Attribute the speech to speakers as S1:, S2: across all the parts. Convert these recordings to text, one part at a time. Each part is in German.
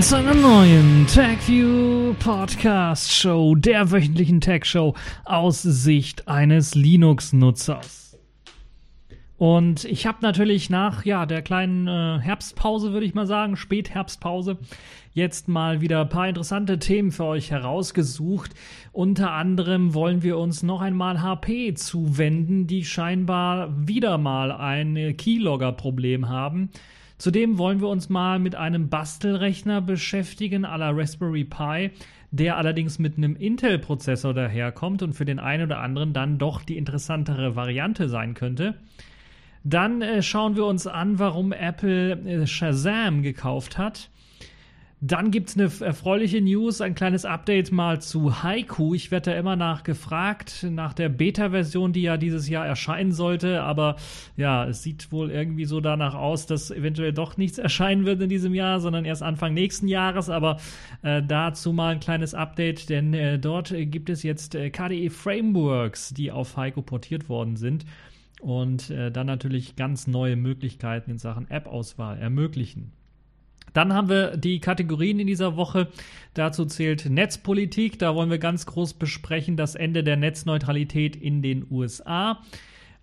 S1: willkommen zu einer neuen TechView Podcast Show, der wöchentlichen Tech Show aus Sicht eines Linux-Nutzers. Und ich habe natürlich nach ja, der kleinen äh, Herbstpause, würde ich mal sagen, Spätherbstpause, jetzt mal wieder ein paar interessante Themen für euch herausgesucht. Unter anderem wollen wir uns noch einmal HP zuwenden, die scheinbar wieder mal ein Keylogger-Problem haben. Zudem wollen wir uns mal mit einem Bastelrechner beschäftigen, à la Raspberry Pi, der allerdings mit einem Intel-Prozessor daherkommt und für den einen oder anderen dann doch die interessantere Variante sein könnte. Dann äh, schauen wir uns an, warum Apple äh, Shazam gekauft hat. Dann gibt es eine erfreuliche News, ein kleines Update mal zu Haiku. Ich werde da immer nachgefragt, nach der Beta-Version, die ja dieses Jahr erscheinen sollte. Aber ja, es sieht wohl irgendwie so danach aus, dass eventuell doch nichts erscheinen wird in diesem Jahr, sondern erst Anfang nächsten Jahres. Aber äh, dazu mal ein kleines Update, denn äh, dort gibt es jetzt äh, KDE Frameworks, die auf Haiku portiert worden sind und äh, dann natürlich ganz neue Möglichkeiten in Sachen App-Auswahl ermöglichen. Dann haben wir die Kategorien in dieser Woche. Dazu zählt Netzpolitik. Da wollen wir ganz groß besprechen das Ende der Netzneutralität in den USA.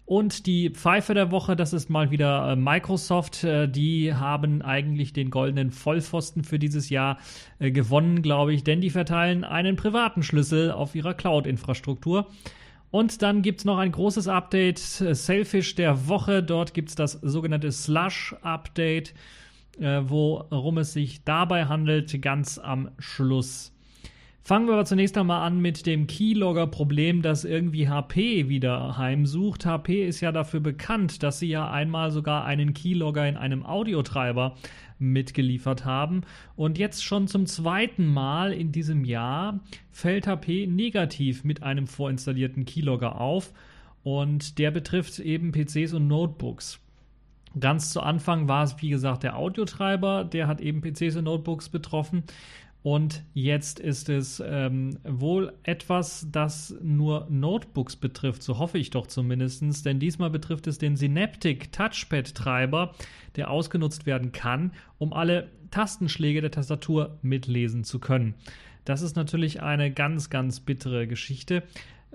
S1: Und die Pfeife der Woche, das ist mal wieder äh, Microsoft. Äh, die haben eigentlich den goldenen Vollpfosten für dieses Jahr äh, gewonnen, glaube ich, denn die verteilen einen privaten Schlüssel auf ihrer Cloud-Infrastruktur. Und dann gibt es noch ein großes Update, Selfish der Woche. Dort gibt es das sogenannte Slush-Update äh, worum es sich dabei handelt, ganz am Schluss. Fangen wir aber zunächst einmal an mit dem Keylogger-Problem, das irgendwie HP wieder heimsucht. HP ist ja dafür bekannt, dass sie ja einmal sogar einen Keylogger in einem Audiotreiber mitgeliefert haben. Und jetzt schon zum zweiten Mal in diesem Jahr fällt HP negativ mit einem vorinstallierten Keylogger auf. Und der betrifft eben PCs und Notebooks. Ganz zu Anfang war es, wie gesagt, der Audiotreiber, der hat eben PCs und Notebooks betroffen. Und jetzt ist es ähm, wohl etwas, das nur Notebooks betrifft, so hoffe ich doch zumindest. Denn diesmal betrifft es den Synaptic Touchpad-Treiber, der ausgenutzt werden kann, um alle Tastenschläge der Tastatur mitlesen zu können. Das ist natürlich eine ganz, ganz bittere Geschichte.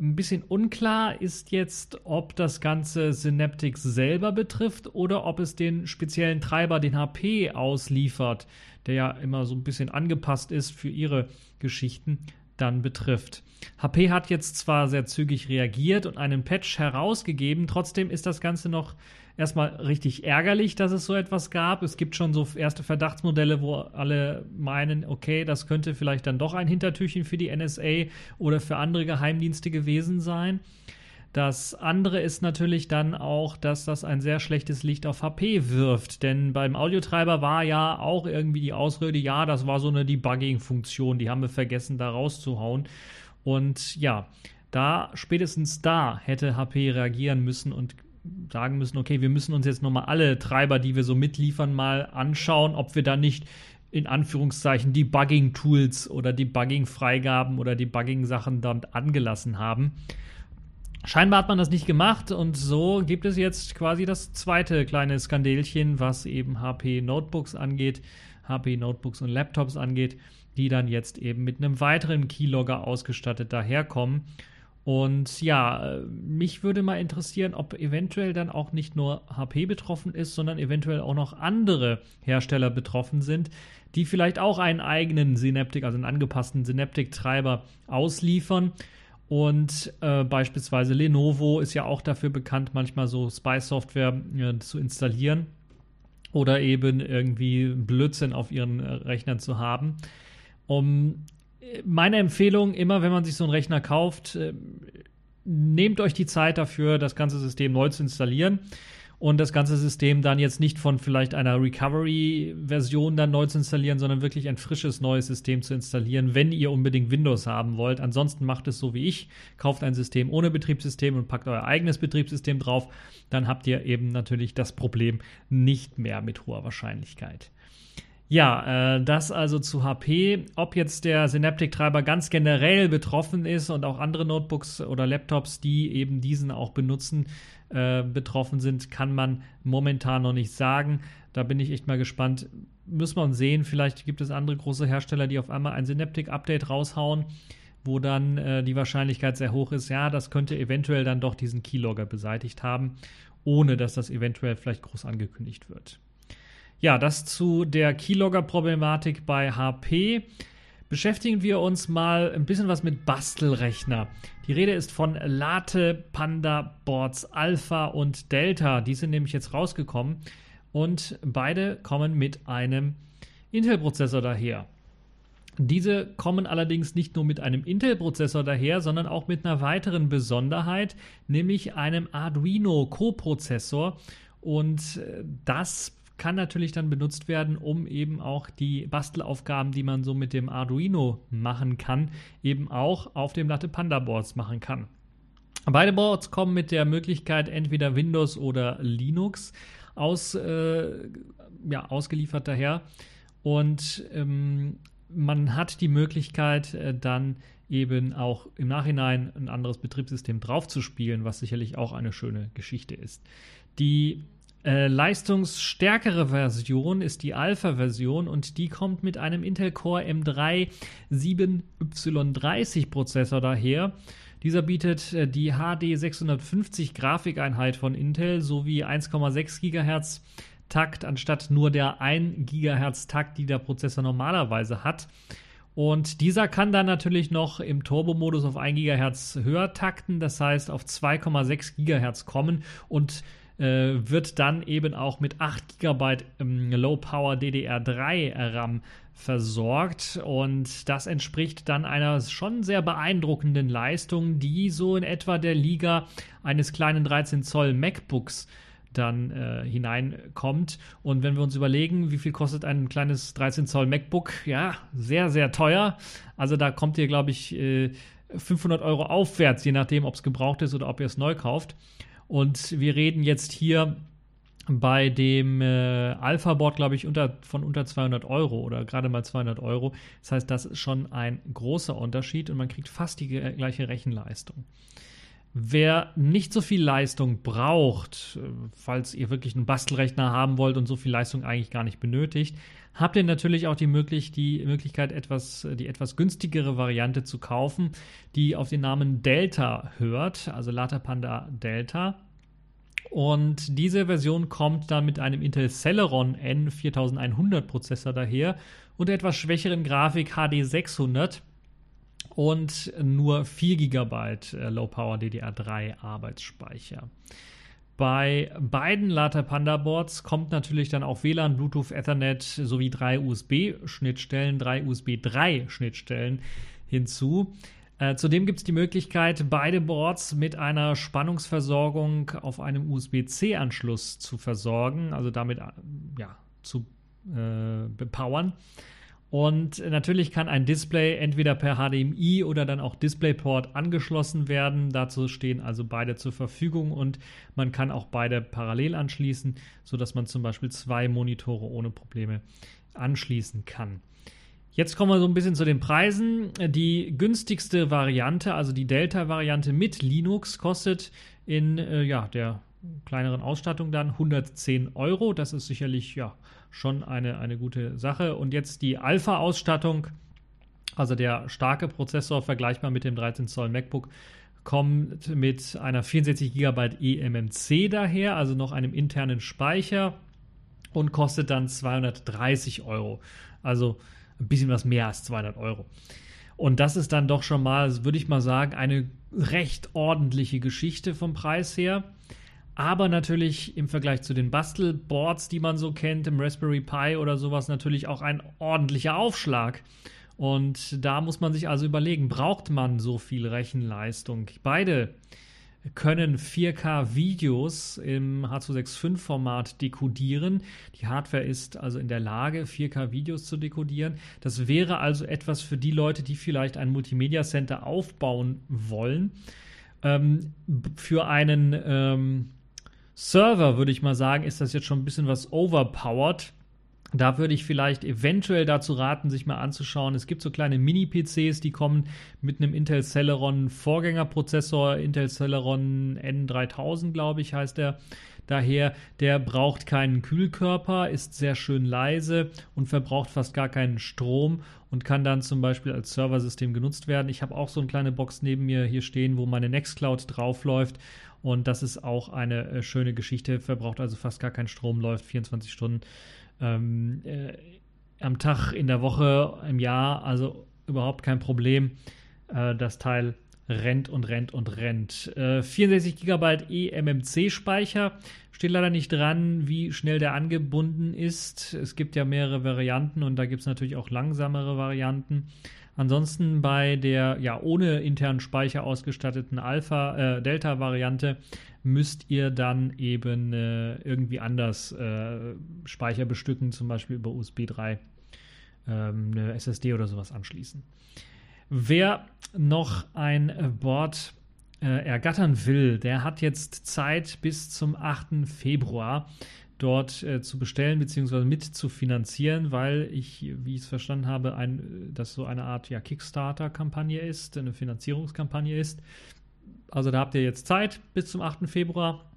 S1: Ein bisschen unklar ist jetzt, ob das Ganze Synaptic selber betrifft oder ob es den speziellen Treiber, den HP ausliefert, der ja immer so ein bisschen angepasst ist für ihre Geschichten, dann betrifft. HP hat jetzt zwar sehr zügig reagiert und einen Patch herausgegeben, trotzdem ist das Ganze noch erstmal richtig ärgerlich, dass es so etwas gab. Es gibt schon so erste Verdachtsmodelle, wo alle meinen, okay, das könnte vielleicht dann doch ein Hintertürchen für die NSA oder für andere Geheimdienste gewesen sein. Das andere ist natürlich dann auch, dass das ein sehr schlechtes Licht auf HP wirft. Denn beim Audiotreiber war ja auch irgendwie die Ausrede, ja, das war so eine Debugging-Funktion, die haben wir vergessen, da rauszuhauen. Und ja, da, spätestens da hätte HP reagieren müssen und sagen müssen, okay, wir müssen uns jetzt nochmal alle Treiber, die wir so mitliefern, mal anschauen, ob wir da nicht in Anführungszeichen Debugging-Tools oder Debugging-Freigaben oder Debugging-Sachen damit angelassen haben. Scheinbar hat man das nicht gemacht und so gibt es jetzt quasi das zweite kleine Skandelchen, was eben HP Notebooks angeht, HP Notebooks und Laptops angeht, die dann jetzt eben mit einem weiteren Keylogger ausgestattet daherkommen. Und ja, mich würde mal interessieren, ob eventuell dann auch nicht nur HP betroffen ist, sondern eventuell auch noch andere Hersteller betroffen sind, die vielleicht auch einen eigenen Synaptic, also einen angepassten Synaptic-Treiber ausliefern. Und äh, beispielsweise Lenovo ist ja auch dafür bekannt, manchmal so Spy-Software äh, zu installieren oder eben irgendwie Blödsinn auf ihren äh, Rechnern zu haben. Um meine Empfehlung immer, wenn man sich so einen Rechner kauft, äh, nehmt euch die Zeit dafür, das ganze System neu zu installieren und das ganze System dann jetzt nicht von vielleicht einer Recovery-Version dann neu zu installieren, sondern wirklich ein frisches neues System zu installieren, wenn ihr unbedingt Windows haben wollt. Ansonsten macht es so wie ich, kauft ein System ohne Betriebssystem und packt euer eigenes Betriebssystem drauf. Dann habt ihr eben natürlich das Problem nicht mehr mit hoher Wahrscheinlichkeit. Ja, äh, das also zu HP. Ob jetzt der Synaptic-Treiber ganz generell betroffen ist und auch andere Notebooks oder Laptops, die eben diesen auch benutzen, äh, betroffen sind, kann man momentan noch nicht sagen. Da bin ich echt mal gespannt, muss man sehen, vielleicht gibt es andere große Hersteller, die auf einmal ein Synaptic-Update raushauen, wo dann äh, die Wahrscheinlichkeit sehr hoch ist, ja, das könnte eventuell dann doch diesen Keylogger beseitigt haben, ohne dass das eventuell vielleicht groß angekündigt wird. Ja, das zu der Keylogger-Problematik bei HP beschäftigen wir uns mal ein bisschen was mit Bastelrechner. Die Rede ist von Late Panda Boards Alpha und Delta. Die sind nämlich jetzt rausgekommen und beide kommen mit einem Intel-Prozessor daher. Diese kommen allerdings nicht nur mit einem Intel-Prozessor daher, sondern auch mit einer weiteren Besonderheit, nämlich einem Arduino-Coprozessor. Und äh, das kann natürlich dann benutzt werden, um eben auch die Bastelaufgaben, die man so mit dem Arduino machen kann, eben auch auf dem Latte Panda Boards machen kann. Beide Boards kommen mit der Möglichkeit, entweder Windows oder Linux aus, äh, ja, ausgeliefert daher. Und ähm, man hat die Möglichkeit, äh, dann eben auch im Nachhinein ein anderes Betriebssystem draufzuspielen, was sicherlich auch eine schöne Geschichte ist. Die äh, leistungsstärkere Version ist die Alpha-Version und die kommt mit einem Intel Core M3 7Y30 Prozessor daher. Dieser bietet äh, die HD 650 Grafikeinheit von Intel sowie 1,6 GHz Takt anstatt nur der 1 GHz Takt, die der Prozessor normalerweise hat. Und dieser kann dann natürlich noch im Turbo-Modus auf 1 GHz höher takten, das heißt auf 2,6 GHz kommen und äh, wird dann eben auch mit 8 GB ähm, Low Power DDR3 RAM versorgt und das entspricht dann einer schon sehr beeindruckenden Leistung, die so in etwa der Liga eines kleinen 13 Zoll MacBooks dann äh, hineinkommt. Und wenn wir uns überlegen, wie viel kostet ein kleines 13 Zoll MacBook, ja, sehr, sehr teuer. Also da kommt ihr, glaube ich, äh, 500 Euro aufwärts, je nachdem, ob es gebraucht ist oder ob ihr es neu kauft. Und wir reden jetzt hier bei dem äh, Alpha-Board, glaube ich, unter, von unter 200 Euro oder gerade mal 200 Euro. Das heißt, das ist schon ein großer Unterschied und man kriegt fast die gleiche Rechenleistung. Wer nicht so viel Leistung braucht, äh, falls ihr wirklich einen Bastelrechner haben wollt und so viel Leistung eigentlich gar nicht benötigt, habt ihr natürlich auch die, möglich, die Möglichkeit, etwas, die etwas günstigere Variante zu kaufen, die auf den Namen Delta hört, also Lata Panda Delta. Und diese Version kommt dann mit einem Intel Celeron N4100 Prozessor daher und etwas schwächeren Grafik HD 600 und nur 4 GB äh, Low Power DDR3 Arbeitsspeicher. Bei beiden Lata Panda Boards kommt natürlich dann auch WLAN, Bluetooth, Ethernet sowie drei USB-Schnittstellen, drei USB 3 Schnittstellen hinzu. Äh, zudem gibt es die Möglichkeit, beide Boards mit einer Spannungsversorgung auf einem USB-C-Anschluss zu versorgen, also damit äh, ja, zu äh, bepowern. Und natürlich kann ein Display entweder per HDMI oder dann auch DisplayPort angeschlossen werden. Dazu stehen also beide zur Verfügung und man kann auch beide parallel anschließen, sodass man zum Beispiel zwei Monitore ohne Probleme anschließen kann. Jetzt kommen wir so ein bisschen zu den Preisen. Die günstigste Variante, also die Delta-Variante mit Linux, kostet in äh, ja, der kleineren Ausstattung dann 110 Euro. Das ist sicherlich ja schon eine, eine gute Sache. Und jetzt die Alpha-Ausstattung, also der starke Prozessor, vergleichbar mit dem 13 Zoll MacBook, kommt mit einer 64 GB eMMC daher, also noch einem internen Speicher und kostet dann 230 Euro. Also ein bisschen was mehr als 200 Euro. Und das ist dann doch schon mal, würde ich mal sagen, eine recht ordentliche Geschichte vom Preis her aber natürlich im Vergleich zu den Bastelboards, die man so kennt, im Raspberry Pi oder sowas, natürlich auch ein ordentlicher Aufschlag. Und da muss man sich also überlegen, braucht man so viel Rechenleistung? Beide können 4K-Videos im H265-Format dekodieren. Die Hardware ist also in der Lage, 4K-Videos zu dekodieren. Das wäre also etwas für die Leute, die vielleicht ein Multimedia Center aufbauen wollen. Ähm, für einen ähm, Server, würde ich mal sagen, ist das jetzt schon ein bisschen was overpowered. Da würde ich vielleicht eventuell dazu raten, sich mal anzuschauen. Es gibt so kleine Mini-PCs, die kommen mit einem Intel Celeron Vorgängerprozessor, Intel Celeron N3000, glaube ich, heißt der. Daher, der braucht keinen Kühlkörper, ist sehr schön leise und verbraucht fast gar keinen Strom und kann dann zum Beispiel als Serversystem genutzt werden. Ich habe auch so eine kleine Box neben mir hier stehen, wo meine Nextcloud draufläuft und das ist auch eine äh, schöne Geschichte, verbraucht also fast gar keinen Strom, läuft 24 Stunden ähm, äh, am Tag, in der Woche, im Jahr, also überhaupt kein Problem. Äh, das Teil rennt und rennt und rennt. Äh, 64 GB eMMC-Speicher. Steht leider nicht dran, wie schnell der angebunden ist. Es gibt ja mehrere Varianten und da gibt es natürlich auch langsamere Varianten. Ansonsten bei der ja ohne internen Speicher ausgestatteten Alpha äh, Delta Variante müsst ihr dann eben äh, irgendwie anders äh, Speicher bestücken, zum Beispiel über USB 3 ähm, eine SSD oder sowas anschließen. Wer noch ein Board äh, ergattern will, der hat jetzt Zeit bis zum 8. Februar dort äh, zu bestellen bzw. mit zu finanzieren, weil ich, wie ich es verstanden habe, ein, das so eine Art ja, Kickstarter-Kampagne ist, eine Finanzierungskampagne ist. Also da habt ihr jetzt Zeit bis zum 8. Februar.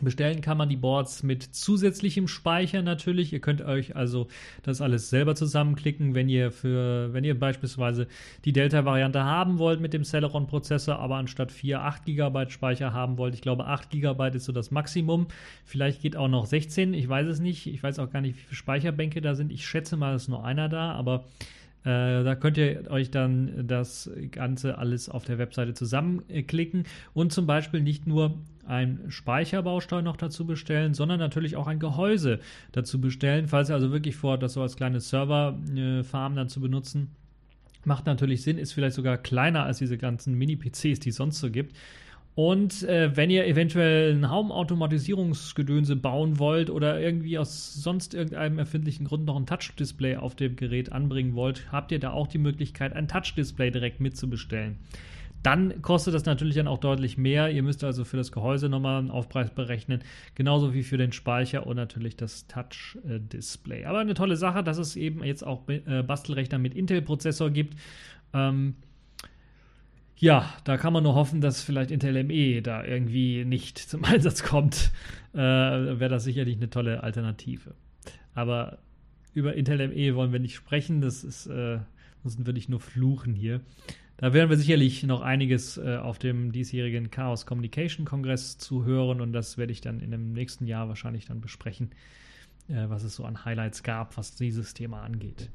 S1: Bestellen kann man die Boards mit zusätzlichem Speicher natürlich. Ihr könnt euch also das alles selber zusammenklicken, wenn ihr für, wenn ihr beispielsweise die Delta-Variante haben wollt mit dem Celeron-Prozessor, aber anstatt 4, 8 GB Speicher haben wollt. Ich glaube, 8 GB ist so das Maximum. Vielleicht geht auch noch 16, ich weiß es nicht. Ich weiß auch gar nicht, wie viele Speicherbänke da sind. Ich schätze mal, es ist nur einer da, aber äh, da könnt ihr euch dann das Ganze alles auf der Webseite zusammenklicken und zum Beispiel nicht nur ein Speicherbaustein noch dazu bestellen, sondern natürlich auch ein Gehäuse dazu bestellen, falls ihr also wirklich vorhat, das so als kleine Serverfarm dann zu benutzen. Macht natürlich Sinn, ist vielleicht sogar kleiner als diese ganzen Mini-PCs, die es sonst so gibt. Und äh, wenn ihr eventuell ein Haumautomatisierungsgedönse bauen wollt oder irgendwie aus sonst irgendeinem erfindlichen Grund noch ein Touch-Display auf dem Gerät anbringen wollt, habt ihr da auch die Möglichkeit, ein Touch-Display direkt mitzubestellen. Dann kostet das natürlich dann auch deutlich mehr. Ihr müsst also für das Gehäuse nochmal einen Aufpreis berechnen, genauso wie für den Speicher und natürlich das Touch-Display. Aber eine tolle Sache, dass es eben jetzt auch äh, Bastelrechner mit Intel-Prozessor gibt. Ähm, ja, da kann man nur hoffen, dass vielleicht Intel ME da irgendwie nicht zum Einsatz kommt. Äh, Wäre das sicherlich eine tolle Alternative. Aber über Intel ME wollen wir nicht sprechen. Das ist, äh, sonst würde ich nur fluchen hier. Da werden wir sicherlich noch einiges äh, auf dem diesjährigen Chaos Communication Kongress zu hören und das werde ich dann in dem nächsten Jahr wahrscheinlich dann besprechen, äh, was es so an Highlights gab, was dieses Thema angeht.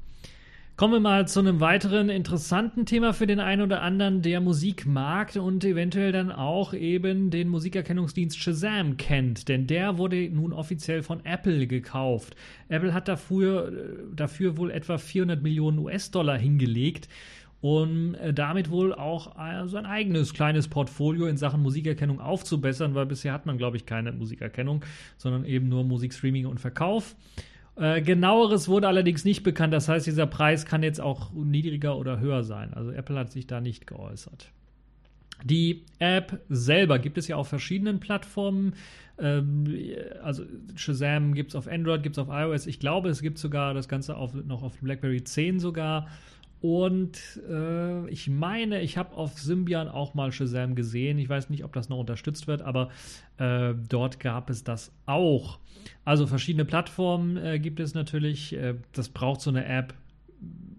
S1: Kommen wir mal zu einem weiteren interessanten Thema für den einen oder anderen, der Musik mag und eventuell dann auch eben den Musikerkennungsdienst Shazam kennt, denn der wurde nun offiziell von Apple gekauft. Apple hat dafür, äh, dafür wohl etwa 400 Millionen US-Dollar hingelegt um äh, damit wohl auch äh, sein eigenes kleines Portfolio in Sachen Musikerkennung aufzubessern, weil bisher hat man, glaube ich, keine Musikerkennung, sondern eben nur Musikstreaming und Verkauf. Äh, genaueres wurde allerdings nicht bekannt. Das heißt, dieser Preis kann jetzt auch niedriger oder höher sein. Also Apple hat sich da nicht geäußert. Die App selber gibt es ja auf verschiedenen Plattformen. Ähm, also Shazam gibt es auf Android, gibt es auf iOS. Ich glaube, es gibt sogar das Ganze auf, noch auf BlackBerry 10 sogar. Und äh, ich meine, ich habe auf Symbian auch mal Shazam gesehen. Ich weiß nicht, ob das noch unterstützt wird, aber äh, dort gab es das auch. Also verschiedene Plattformen äh, gibt es natürlich. Äh, das braucht so eine App,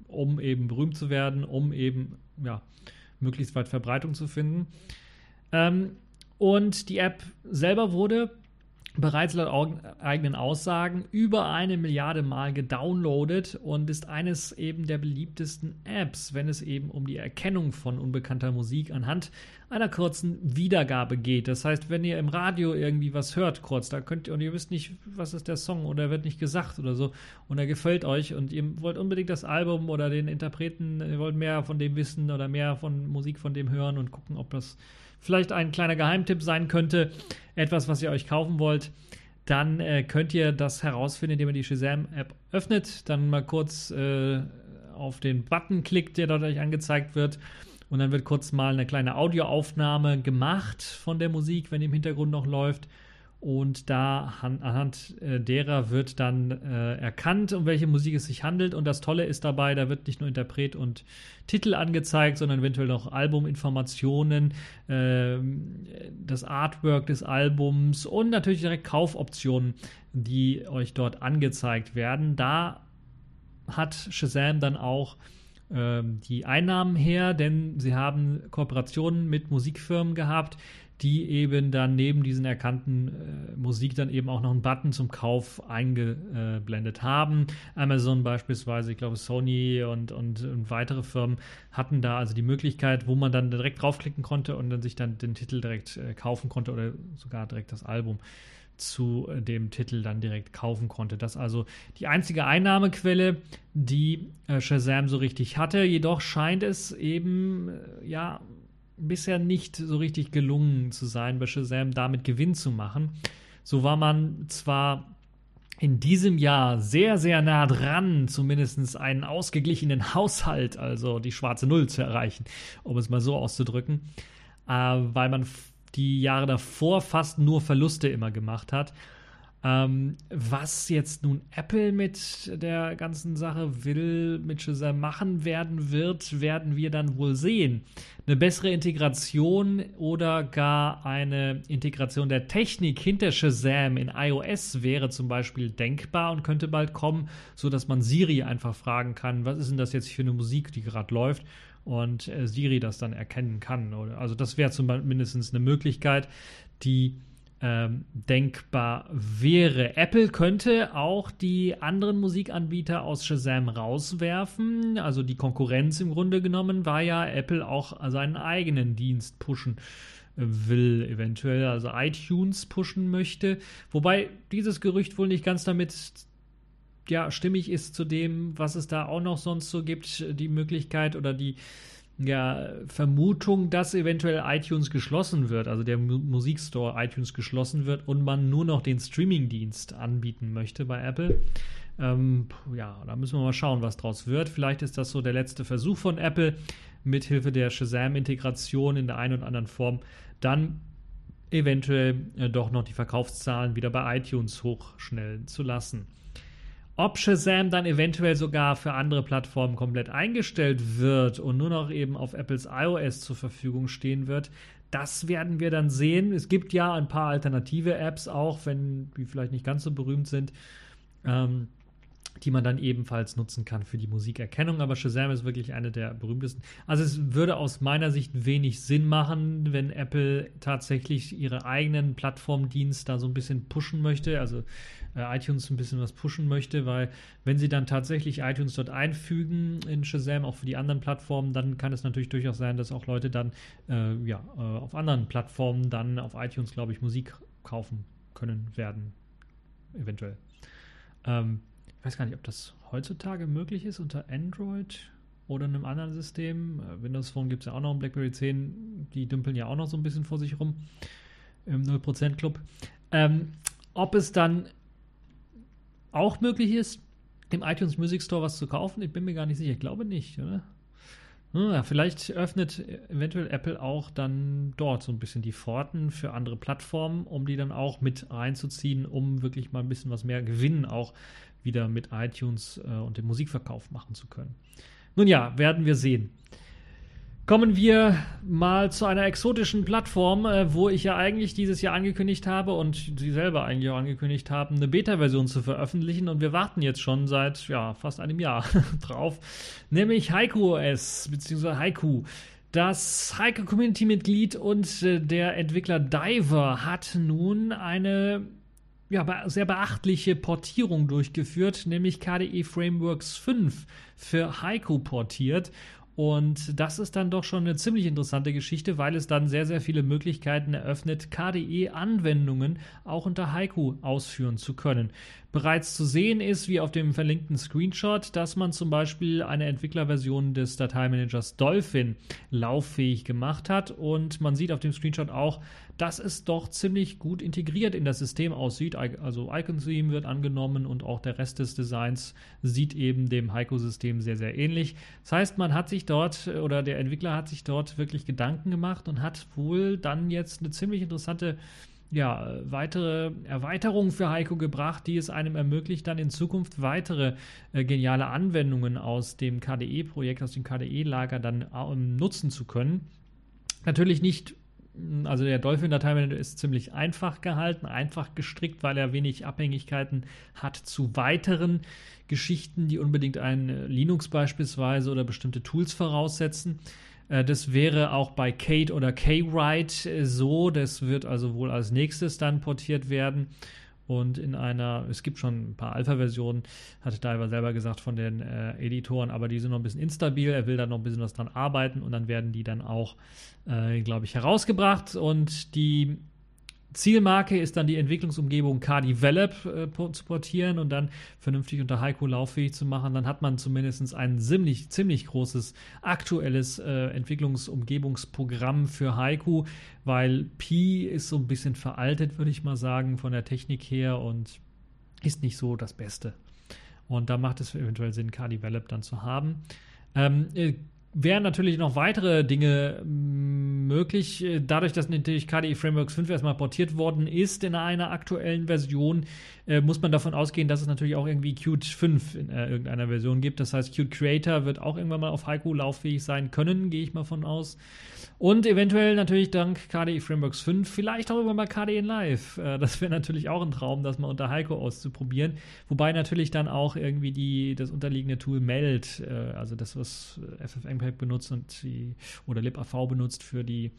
S1: um eben berühmt zu werden, um eben ja, möglichst weit Verbreitung zu finden. Ähm, und die App selber wurde bereits laut eigenen Aussagen über eine Milliarde Mal gedownloadet und ist eines eben der beliebtesten Apps, wenn es eben um die Erkennung von unbekannter Musik anhand einer kurzen Wiedergabe geht. Das heißt, wenn ihr im Radio irgendwie was hört kurz, da könnt ihr und ihr wisst nicht, was ist der Song oder wird nicht gesagt oder so und er gefällt euch und ihr wollt unbedingt das Album oder den Interpreten, ihr wollt mehr von dem wissen oder mehr von Musik von dem hören und gucken, ob das vielleicht ein kleiner Geheimtipp sein könnte, etwas, was ihr euch kaufen wollt, dann äh, könnt ihr das herausfinden, indem ihr die Shazam-App öffnet, dann mal kurz äh, auf den Button klickt, der dort euch angezeigt wird. Und dann wird kurz mal eine kleine Audioaufnahme gemacht von der Musik, wenn die im Hintergrund noch läuft. Und da anhand äh, derer wird dann äh, erkannt, um welche Musik es sich handelt. Und das Tolle ist dabei, da wird nicht nur Interpret und Titel angezeigt, sondern eventuell noch Albuminformationen, äh, das Artwork des Albums und natürlich direkt Kaufoptionen, die euch dort angezeigt werden. Da hat Shazam dann auch ähm, die Einnahmen her, denn sie haben Kooperationen mit Musikfirmen gehabt, die eben dann neben diesen erkannten äh, Musik dann eben auch noch einen Button zum Kauf eingeblendet haben. Amazon beispielsweise, ich glaube Sony und, und, und, weitere Firmen hatten da also die Möglichkeit, wo man dann direkt draufklicken konnte und dann sich dann den Titel direkt äh, kaufen konnte oder sogar direkt das Album zu äh, dem Titel dann direkt kaufen konnte. Das ist also die einzige Einnahmequelle, die äh, Shazam so richtig hatte. Jedoch scheint es eben äh, ja bisher nicht so richtig gelungen zu sein, bei Shazam damit Gewinn zu machen. So war man zwar in diesem Jahr sehr, sehr nah dran, zumindest einen ausgeglichenen Haushalt, also die schwarze Null zu erreichen, um es mal so auszudrücken, äh, weil man die Jahre davor fast nur Verluste immer gemacht hat. Ähm, was jetzt nun Apple mit der ganzen Sache will, mit Shazam machen werden wird, werden wir dann wohl sehen. Eine bessere Integration oder gar eine Integration der Technik hinter Shazam in iOS wäre zum Beispiel denkbar und könnte bald kommen, sodass man Siri einfach fragen kann, was ist denn das jetzt für eine Musik, die gerade läuft? Und äh, Siri das dann erkennen kann. also das wäre zumindest eine Möglichkeit, die ähm, denkbar wäre. Apple könnte auch die anderen Musikanbieter aus Shazam rauswerfen. Also die Konkurrenz im Grunde genommen war ja Apple auch seinen eigenen Dienst pushen will, eventuell, also iTunes pushen möchte. Wobei dieses Gerücht wohl nicht ganz damit ja, stimmig ist zu dem, was es da auch noch sonst so gibt, die Möglichkeit oder die ja, Vermutung, dass eventuell iTunes geschlossen wird, also der Musikstore iTunes geschlossen wird und man nur noch den Streamingdienst anbieten möchte bei Apple. Ähm, ja, da müssen wir mal schauen, was draus wird. Vielleicht ist das so der letzte Versuch von Apple, mithilfe der Shazam-Integration in der einen oder anderen Form, dann eventuell äh, doch noch die Verkaufszahlen wieder bei iTunes hochschnellen zu lassen. Ob Shazam dann eventuell sogar für andere Plattformen komplett eingestellt wird und nur noch eben auf Apples iOS zur Verfügung stehen wird, das werden wir dann sehen. Es gibt ja ein paar alternative Apps auch, wenn die vielleicht nicht ganz so berühmt sind. Ähm, die man dann ebenfalls nutzen kann für die Musikerkennung. Aber Shazam ist wirklich eine der berühmtesten. Also es würde aus meiner Sicht wenig Sinn machen, wenn Apple tatsächlich ihre eigenen Plattformdienst da so ein bisschen pushen möchte, also äh, iTunes ein bisschen was pushen möchte, weil wenn sie dann tatsächlich iTunes dort einfügen in Shazam, auch für die anderen Plattformen, dann kann es natürlich durchaus sein, dass auch Leute dann äh, ja, äh, auf anderen Plattformen dann auf iTunes, glaube ich, Musik kaufen können werden. Eventuell. Ähm, ich weiß gar nicht, ob das heutzutage möglich ist unter Android oder einem anderen System. Äh, Windows Phone gibt es ja auch noch, BlackBerry 10, die dümpeln ja auch noch so ein bisschen vor sich rum im 0% Club. Ähm, ob es dann auch möglich ist, im iTunes Music Store was zu kaufen, ich bin mir gar nicht sicher. Ich glaube nicht, oder? Hm, ja, vielleicht öffnet eventuell Apple auch dann dort so ein bisschen die Pforten für andere Plattformen, um die dann auch mit reinzuziehen, um wirklich mal ein bisschen was mehr Gewinn auch wieder mit iTunes äh, und dem Musikverkauf machen zu können. Nun ja, werden wir sehen. Kommen wir mal zu einer exotischen Plattform, äh, wo ich ja eigentlich dieses Jahr angekündigt habe und Sie selber eigentlich auch angekündigt haben, eine Beta-Version zu veröffentlichen. Und wir warten jetzt schon seit ja, fast einem Jahr drauf, nämlich Haiku OS bzw. Haiku. Das Haiku-Community-Mitglied und äh, der Entwickler Diver hat nun eine ja, sehr beachtliche Portierung durchgeführt, nämlich KDE Frameworks 5 für Haiku portiert. Und das ist dann doch schon eine ziemlich interessante Geschichte, weil es dann sehr, sehr viele Möglichkeiten eröffnet, KDE-Anwendungen auch unter Haiku ausführen zu können. Bereits zu sehen ist, wie auf dem verlinkten Screenshot, dass man zum Beispiel eine Entwicklerversion des Dateimanagers Dolphin lauffähig gemacht hat. Und man sieht auf dem Screenshot auch, dass es doch ziemlich gut integriert in das System aussieht. Also Icon Theme wird angenommen und auch der Rest des Designs sieht eben dem Heiko-System sehr, sehr ähnlich. Das heißt, man hat sich dort oder der Entwickler hat sich dort wirklich Gedanken gemacht und hat wohl dann jetzt eine ziemlich interessante ja, weitere Erweiterungen für Heiko gebracht, die es einem ermöglicht, dann in Zukunft weitere äh, geniale Anwendungen aus dem KDE-Projekt, aus dem KDE-Lager dann äh, nutzen zu können. Natürlich nicht also der Dolphin Dateimanager ist ziemlich einfach gehalten, einfach gestrickt, weil er wenig Abhängigkeiten hat zu weiteren Geschichten, die unbedingt ein Linux beispielsweise oder bestimmte Tools voraussetzen. Äh, das wäre auch bei Kate oder K-Write äh, so. Das wird also wohl als nächstes dann portiert werden. Und in einer, es gibt schon ein paar Alpha-Versionen, hatte Diver selber gesagt von den äh, Editoren, aber die sind noch ein bisschen instabil. Er will da noch ein bisschen was dran arbeiten und dann werden die dann auch, äh, glaube ich, herausgebracht. Und die Zielmarke ist dann die Entwicklungsumgebung KDevelop äh, zu portieren und dann vernünftig unter Heiko lauffähig zu machen. Dann hat man zumindest ein ziemlich, ziemlich großes aktuelles äh, Entwicklungsumgebungsprogramm für Heiko, weil Pi ist so ein bisschen veraltet, würde ich mal sagen, von der Technik her und ist nicht so das Beste. Und da macht es eventuell Sinn, KDevelop dann zu haben. Ähm, äh, wären natürlich noch weitere Dinge mm, möglich. Dadurch, dass natürlich KDE Frameworks 5 erstmal portiert worden ist in einer aktuellen Version, äh, muss man davon ausgehen, dass es natürlich auch irgendwie Qt 5 in äh, irgendeiner Version gibt. Das heißt, Qt Creator wird auch irgendwann mal auf Haiku lauffähig sein können, gehe ich mal von aus. Und eventuell natürlich dank KDE Frameworks 5 vielleicht auch irgendwann mal KDE in Live. Äh, das wäre natürlich auch ein Traum, das mal unter Heiko auszuprobieren. Wobei natürlich dann auch irgendwie die, das unterliegende Tool Meld, äh, also das, was FFmpeg benutzt und die, oder libav benutzt für die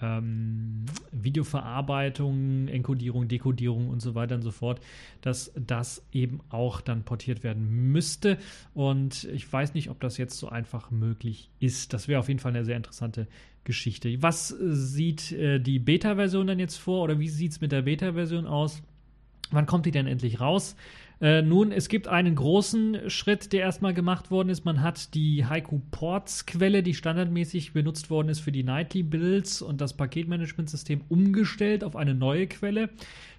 S1: ähm, Videoverarbeitung, Enkodierung, Dekodierung und so weiter und so fort, dass das eben auch dann portiert werden müsste. Und ich weiß nicht, ob das jetzt so einfach möglich ist. Das wäre auf jeden Fall eine sehr interessante Geschichte. Was sieht äh, die Beta-Version dann jetzt vor oder wie sieht es mit der Beta-Version aus? Wann kommt die denn endlich raus? Äh, nun, es gibt einen großen Schritt, der erstmal gemacht worden ist. Man hat die Haiku Ports Quelle, die standardmäßig benutzt worden ist für die Nightly Builds und das Paketmanagementsystem umgestellt auf eine neue Quelle,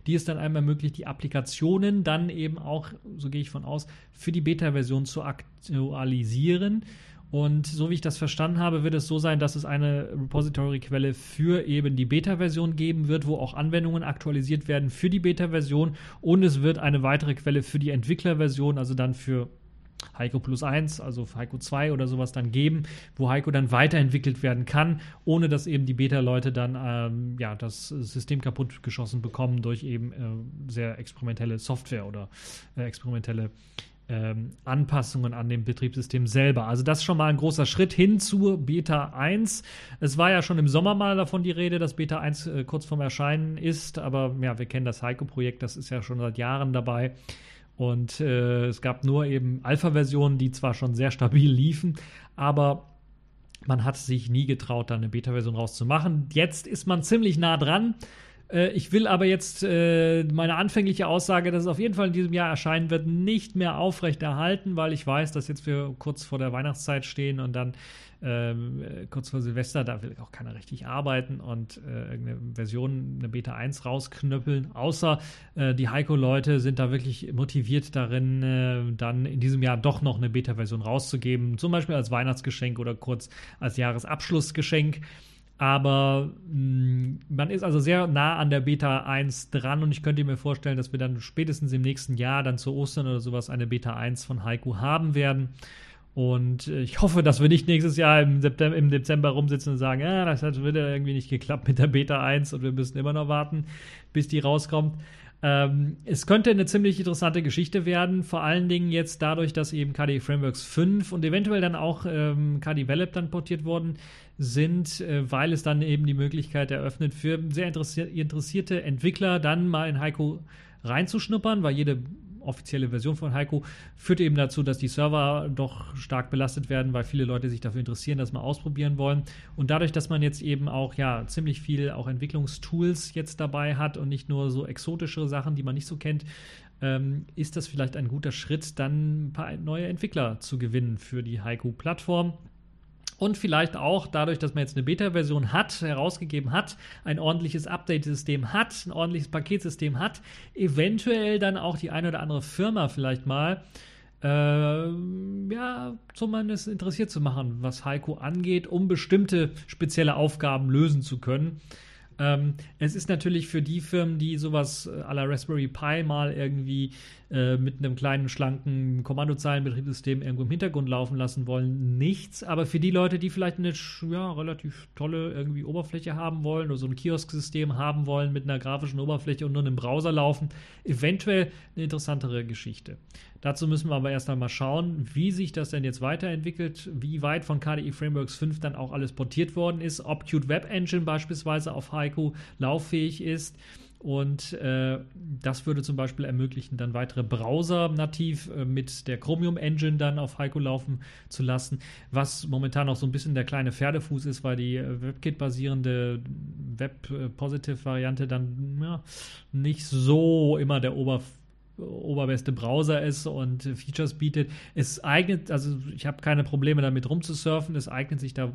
S1: die es dann einmal ermöglicht, die Applikationen dann eben auch, so gehe ich von aus, für die Beta-Version zu aktualisieren. Und so wie ich das verstanden habe, wird es so sein, dass es eine Repository-Quelle für eben die Beta-Version geben wird, wo auch Anwendungen aktualisiert werden für die Beta-Version. Und es wird eine weitere Quelle für die Entwickler-Version, also dann für Heiko Plus 1, also Heiko 2 oder sowas dann geben, wo Heiko dann weiterentwickelt werden kann, ohne dass eben die Beta-Leute dann ähm, ja, das System kaputt geschossen bekommen durch eben äh, sehr experimentelle Software oder äh, experimentelle ähm, Anpassungen an dem Betriebssystem selber. Also das ist schon mal ein großer Schritt hin zu Beta 1. Es war ja schon im Sommer mal davon die Rede, dass Beta 1 äh, kurz vorm Erscheinen ist, aber ja, wir kennen das Heiko-Projekt, das ist ja schon seit Jahren dabei. Und äh, es gab nur eben Alpha-Versionen, die zwar schon sehr stabil liefen, aber man hat sich nie getraut, da eine Beta-Version rauszumachen. Jetzt ist man ziemlich nah dran. Äh, ich will aber jetzt äh, meine anfängliche Aussage, dass es auf jeden Fall in diesem Jahr erscheinen wird, nicht mehr aufrechterhalten, weil ich weiß, dass jetzt wir kurz vor der Weihnachtszeit stehen und dann ähm, kurz vor Silvester, da will auch keiner richtig arbeiten und äh, irgendeine Version, eine Beta 1 rausknöppeln, außer äh, die Heiko-Leute sind da wirklich motiviert darin, äh, dann in diesem Jahr doch noch eine Beta-Version rauszugeben, zum Beispiel als Weihnachtsgeschenk oder kurz als Jahresabschlussgeschenk. Aber mh, mm, man ist also sehr nah an der Beta 1 dran und ich könnte mir vorstellen, dass wir dann spätestens im nächsten Jahr, dann zu Ostern oder sowas, eine Beta 1 von Haiku haben werden. Und äh, ich hoffe, dass wir nicht nächstes Jahr im, September, im Dezember rumsitzen und sagen, ah, das hat wieder irgendwie nicht geklappt mit der Beta 1 und wir müssen immer noch warten, bis die rauskommt. Ähm, es könnte eine ziemlich interessante Geschichte werden, vor allen Dingen jetzt dadurch, dass eben KDE Frameworks 5 und eventuell dann auch ähm, KDE Develop dann portiert worden sind, äh, weil es dann eben die Möglichkeit eröffnet für sehr interessierte Entwickler dann mal in Heiko reinzuschnuppern, weil jede offizielle Version von Heiko führt eben dazu, dass die Server doch stark belastet werden, weil viele Leute sich dafür interessieren, das mal ausprobieren wollen. Und dadurch, dass man jetzt eben auch ja ziemlich viel auch Entwicklungstools jetzt dabei hat und nicht nur so exotische Sachen, die man nicht so kennt, ähm, ist das vielleicht ein guter Schritt, dann ein paar neue Entwickler zu gewinnen für die Heiko-Plattform und vielleicht auch dadurch, dass man jetzt eine Beta-Version hat, herausgegeben hat, ein ordentliches Update-System hat, ein ordentliches Paketsystem hat, eventuell dann auch die eine oder andere Firma vielleicht mal äh, ja, zumindest interessiert zu machen, was Heiko angeht, um bestimmte spezielle Aufgaben lösen zu können. Ähm, es ist natürlich für die Firmen, die sowas äh, à la Raspberry Pi mal irgendwie äh, mit einem kleinen, schlanken Kommandozeilenbetriebssystem irgendwo im Hintergrund laufen lassen wollen, nichts. Aber für die Leute, die vielleicht eine ja, relativ tolle irgendwie Oberfläche haben wollen oder so ein Kiosk-System haben wollen mit einer grafischen Oberfläche und nur einem Browser laufen, eventuell eine interessantere Geschichte. Dazu müssen wir aber erst einmal schauen, wie sich das denn jetzt weiterentwickelt, wie weit von KDE Frameworks 5 dann auch alles portiert worden ist, ob Qt Web Engine beispielsweise auf Haiku lauffähig ist. Und äh, das würde zum Beispiel ermöglichen, dann weitere Browser nativ äh, mit der Chromium Engine dann auf Heiko laufen zu lassen, was momentan auch so ein bisschen der kleine Pferdefuß ist, weil die äh, WebKit-basierende Web-Positive-Variante dann ja, nicht so immer der Oberfläche oberbeste Browser ist und Features bietet. Es eignet, also ich habe keine Probleme damit rumzusurfen, es eignet sich da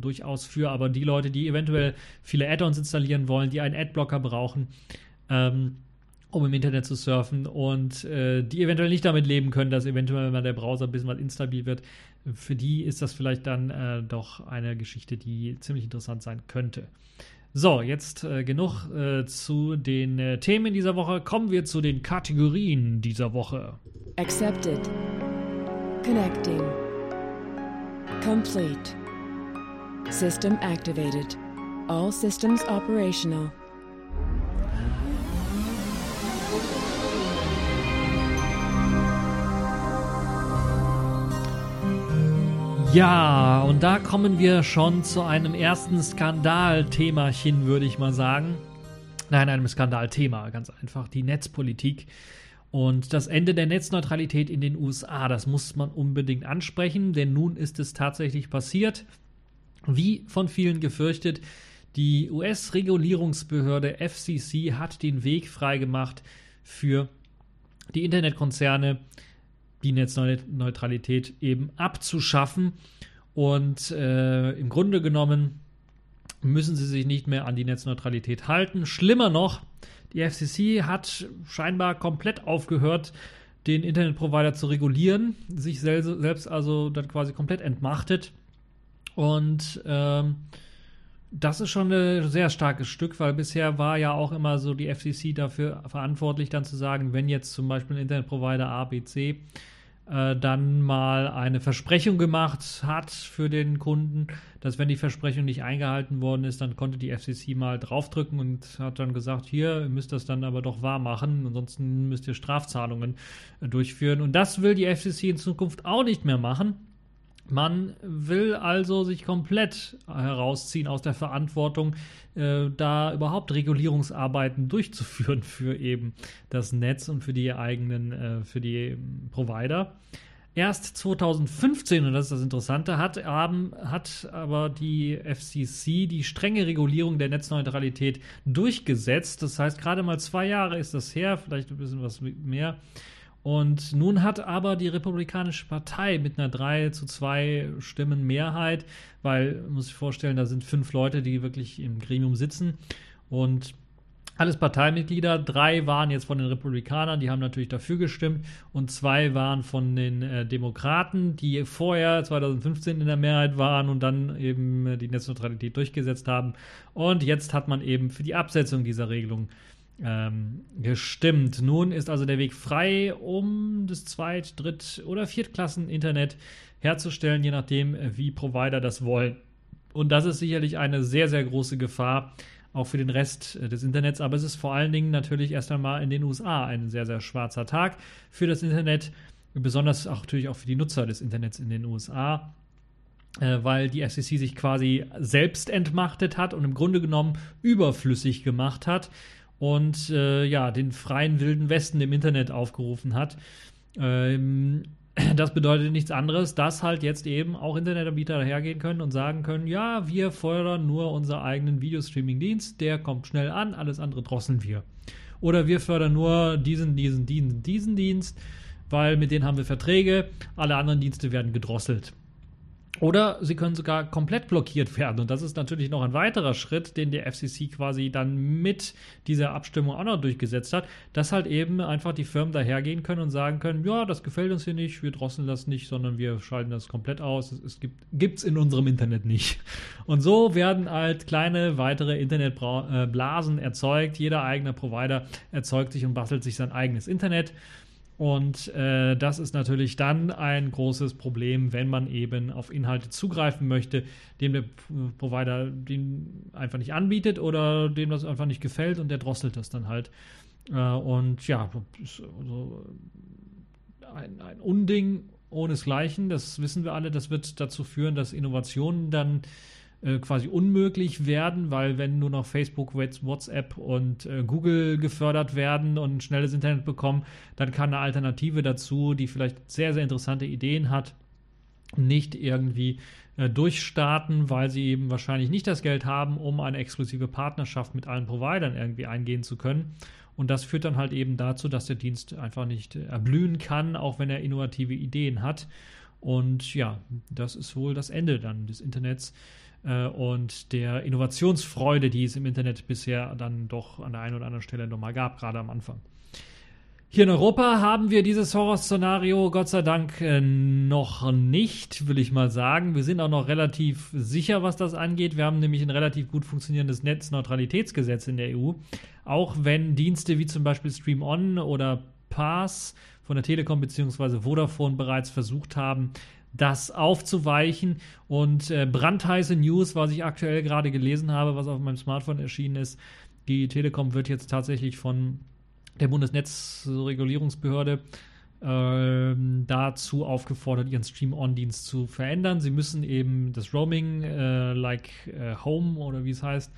S1: durchaus für, aber die Leute, die eventuell viele Add-ons installieren wollen, die einen Adblocker brauchen, ähm, um im Internet zu surfen und äh, die eventuell nicht damit leben können, dass eventuell mal der Browser ein bisschen was instabil wird, für die ist das vielleicht dann äh, doch eine Geschichte, die ziemlich interessant sein könnte. So, jetzt äh, genug äh, zu den äh, Themen dieser Woche. Kommen wir zu den Kategorien dieser Woche. Accepted. Connecting. Complete. System activated. All systems operational. Ja, und da kommen wir schon zu einem ersten Skandalthemachen, würde ich mal sagen. Nein, einem Skandalthema, ganz einfach, die Netzpolitik. Und das Ende der Netzneutralität in den USA, das muss man unbedingt ansprechen, denn nun ist es tatsächlich passiert. Wie von vielen gefürchtet, die US-Regulierungsbehörde FCC hat den Weg freigemacht für die Internetkonzerne, die Netzneutralität eben abzuschaffen. Und äh, im Grunde genommen müssen sie sich nicht mehr an die Netzneutralität halten. Schlimmer noch, die FCC hat scheinbar komplett aufgehört, den Internetprovider zu regulieren, sich selbst also dann quasi komplett entmachtet. Und ähm, das ist schon ein sehr starkes Stück, weil bisher war ja auch immer so die FCC dafür verantwortlich, dann zu sagen, wenn jetzt zum Beispiel ein Internetprovider ABC äh, dann mal eine Versprechung gemacht hat für den Kunden, dass wenn die Versprechung nicht eingehalten worden ist, dann konnte die FCC mal draufdrücken und hat dann gesagt, hier, ihr müsst das dann aber doch wahr machen, ansonsten müsst ihr Strafzahlungen äh, durchführen. Und das will die FCC in Zukunft auch nicht mehr machen. Man will also sich komplett herausziehen aus der Verantwortung, äh, da überhaupt Regulierungsarbeiten durchzuführen für eben das Netz und für die eigenen, äh, für die Provider. Erst 2015, und das ist das Interessante, hat, haben, hat aber die FCC die strenge Regulierung der Netzneutralität durchgesetzt. Das heißt, gerade mal zwei Jahre ist das her, vielleicht ein bisschen was mehr. Und nun hat aber die Republikanische Partei mit einer 3 zu 2 Stimmen Mehrheit, weil, muss ich vorstellen, da sind fünf Leute, die wirklich im Gremium sitzen und alles Parteimitglieder. Drei waren jetzt von den Republikanern, die haben natürlich dafür gestimmt. Und zwei waren von den äh, Demokraten, die vorher 2015 in der Mehrheit waren und dann eben äh, die Netzneutralität durchgesetzt haben. Und jetzt hat man eben für die Absetzung dieser Regelung ähm, gestimmt. Nun ist also der Weg frei, um das Zweit-, Dritt- oder Viertklassen-Internet herzustellen, je nachdem, wie Provider das wollen. Und das ist sicherlich eine sehr, sehr große Gefahr, auch für den Rest äh, des Internets. Aber es ist vor allen Dingen natürlich erst einmal in den USA ein sehr, sehr schwarzer Tag für das Internet, besonders auch natürlich auch für die Nutzer des Internets in den USA äh, weil die FCC sich quasi selbst entmachtet hat und im Grunde genommen überflüssig gemacht hat und äh, ja, den freien wilden Westen im Internet aufgerufen hat. Ähm, das bedeutet nichts anderes, dass halt jetzt eben auch Internetanbieter dahergehen können und sagen können, ja, wir fördern nur unseren eigenen Videostreaming-Dienst, der kommt schnell an, alles andere drosseln wir. Oder wir fördern nur diesen, diesen, diesen, diesen Dienst, weil mit denen haben wir Verträge, alle anderen Dienste werden gedrosselt. Oder sie können sogar komplett blockiert werden. Und das ist natürlich noch ein weiterer Schritt, den der FCC quasi dann mit dieser Abstimmung auch noch durchgesetzt hat, dass halt eben einfach die Firmen dahergehen können und sagen können, ja, das gefällt uns hier nicht, wir drosseln das nicht, sondern wir schalten das komplett aus. Es gibt es in unserem Internet nicht. Und so werden halt kleine weitere Internetblasen erzeugt. Jeder eigene Provider erzeugt sich und bastelt sich sein eigenes Internet. Und äh, das ist natürlich dann ein großes Problem, wenn man eben auf Inhalte zugreifen möchte, dem der Provider den einfach nicht anbietet oder dem das einfach nicht gefällt und der drosselt das dann halt. Äh, und ja, also ein, ein Unding ohnesgleichen, das wissen wir alle, das wird dazu führen, dass Innovationen dann äh, quasi unmöglich werden, weil wenn nur noch Facebook, WhatsApp und äh, Google gefördert werden und schnelles Internet bekommen, dann kann eine Alternative dazu, die vielleicht sehr, sehr interessante Ideen hat, nicht irgendwie äh, durchstarten, weil sie eben wahrscheinlich nicht das Geld haben, um eine exklusive Partnerschaft mit allen Providern irgendwie eingehen zu können. Und das führt dann halt eben dazu, dass der Dienst einfach nicht äh, erblühen kann, auch wenn er innovative Ideen hat. Und ja, das ist wohl das Ende dann des Internets äh, und der Innovationsfreude, die es im Internet bisher dann doch an der einen oder anderen Stelle nochmal gab, gerade am Anfang. Hier in Europa haben wir dieses Horrorszenario Gott sei Dank äh, noch nicht, will ich mal sagen. Wir sind auch noch relativ sicher, was das angeht. Wir haben nämlich ein relativ gut funktionierendes Netzneutralitätsgesetz in der EU. Auch wenn Dienste wie zum Beispiel Stream On oder Pass von der Telekom bzw. Vodafone bereits versucht haben, das aufzuweichen. Und äh, brandheiße News, was ich aktuell gerade gelesen habe, was auf meinem Smartphone erschienen ist, die Telekom wird jetzt tatsächlich von der Bundesnetzregulierungsbehörde äh, dazu aufgefordert, ihren Stream-On-Dienst zu verändern. Sie müssen eben das Roaming, äh, like äh, Home oder wie es heißt,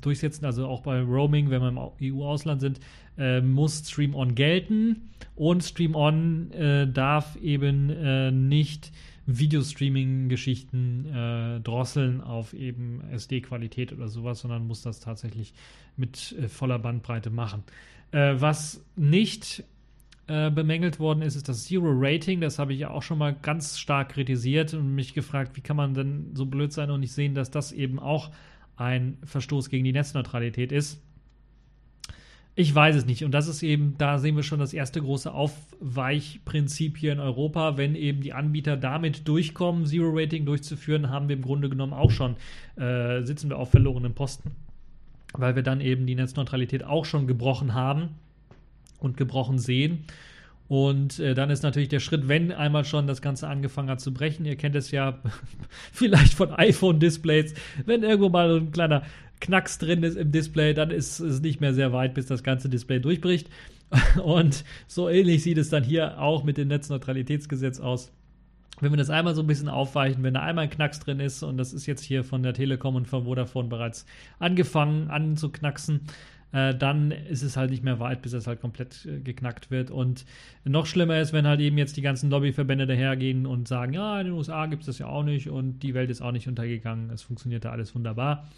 S1: durchsetzen. Also auch bei Roaming, wenn wir im EU-Ausland sind, äh, muss Stream On gelten und Stream On äh, darf eben äh, nicht Videostreaming-Geschichten äh, drosseln auf eben SD-Qualität oder sowas, sondern muss das tatsächlich mit äh, voller Bandbreite machen. Äh, was nicht äh, bemängelt worden ist, ist das Zero Rating. Das habe ich ja auch schon mal ganz stark kritisiert und mich gefragt, wie kann man denn so blöd sein und nicht sehen, dass das eben auch ein Verstoß gegen die Netzneutralität ist. Ich weiß es nicht. Und das ist eben, da sehen wir schon das erste große Aufweichprinzip hier in Europa. Wenn eben die Anbieter damit durchkommen, Zero Rating durchzuführen, haben wir im Grunde genommen auch schon, äh, sitzen wir auf verlorenen Posten. Weil wir dann eben die Netzneutralität auch schon gebrochen haben und gebrochen sehen. Und äh, dann ist natürlich der Schritt, wenn einmal schon das Ganze angefangen hat zu brechen, ihr kennt es ja vielleicht von iPhone-Displays, wenn irgendwo mal so ein kleiner Knacks drin ist im Display, dann ist es nicht mehr sehr weit, bis das ganze Display durchbricht. Und so ähnlich sieht es dann hier auch mit dem Netzneutralitätsgesetz aus. Wenn wir das einmal so ein bisschen aufweichen, wenn da einmal ein Knacks drin ist, und das ist jetzt hier von der Telekom und von Vodafone bereits angefangen anzuknacksen, äh, dann ist es halt nicht mehr weit, bis es halt komplett äh, geknackt wird. Und noch schlimmer ist, wenn halt eben jetzt die ganzen Lobbyverbände dahergehen und sagen, ja, in den USA gibt es das ja auch nicht und die Welt ist auch nicht untergegangen, es funktioniert da alles wunderbar.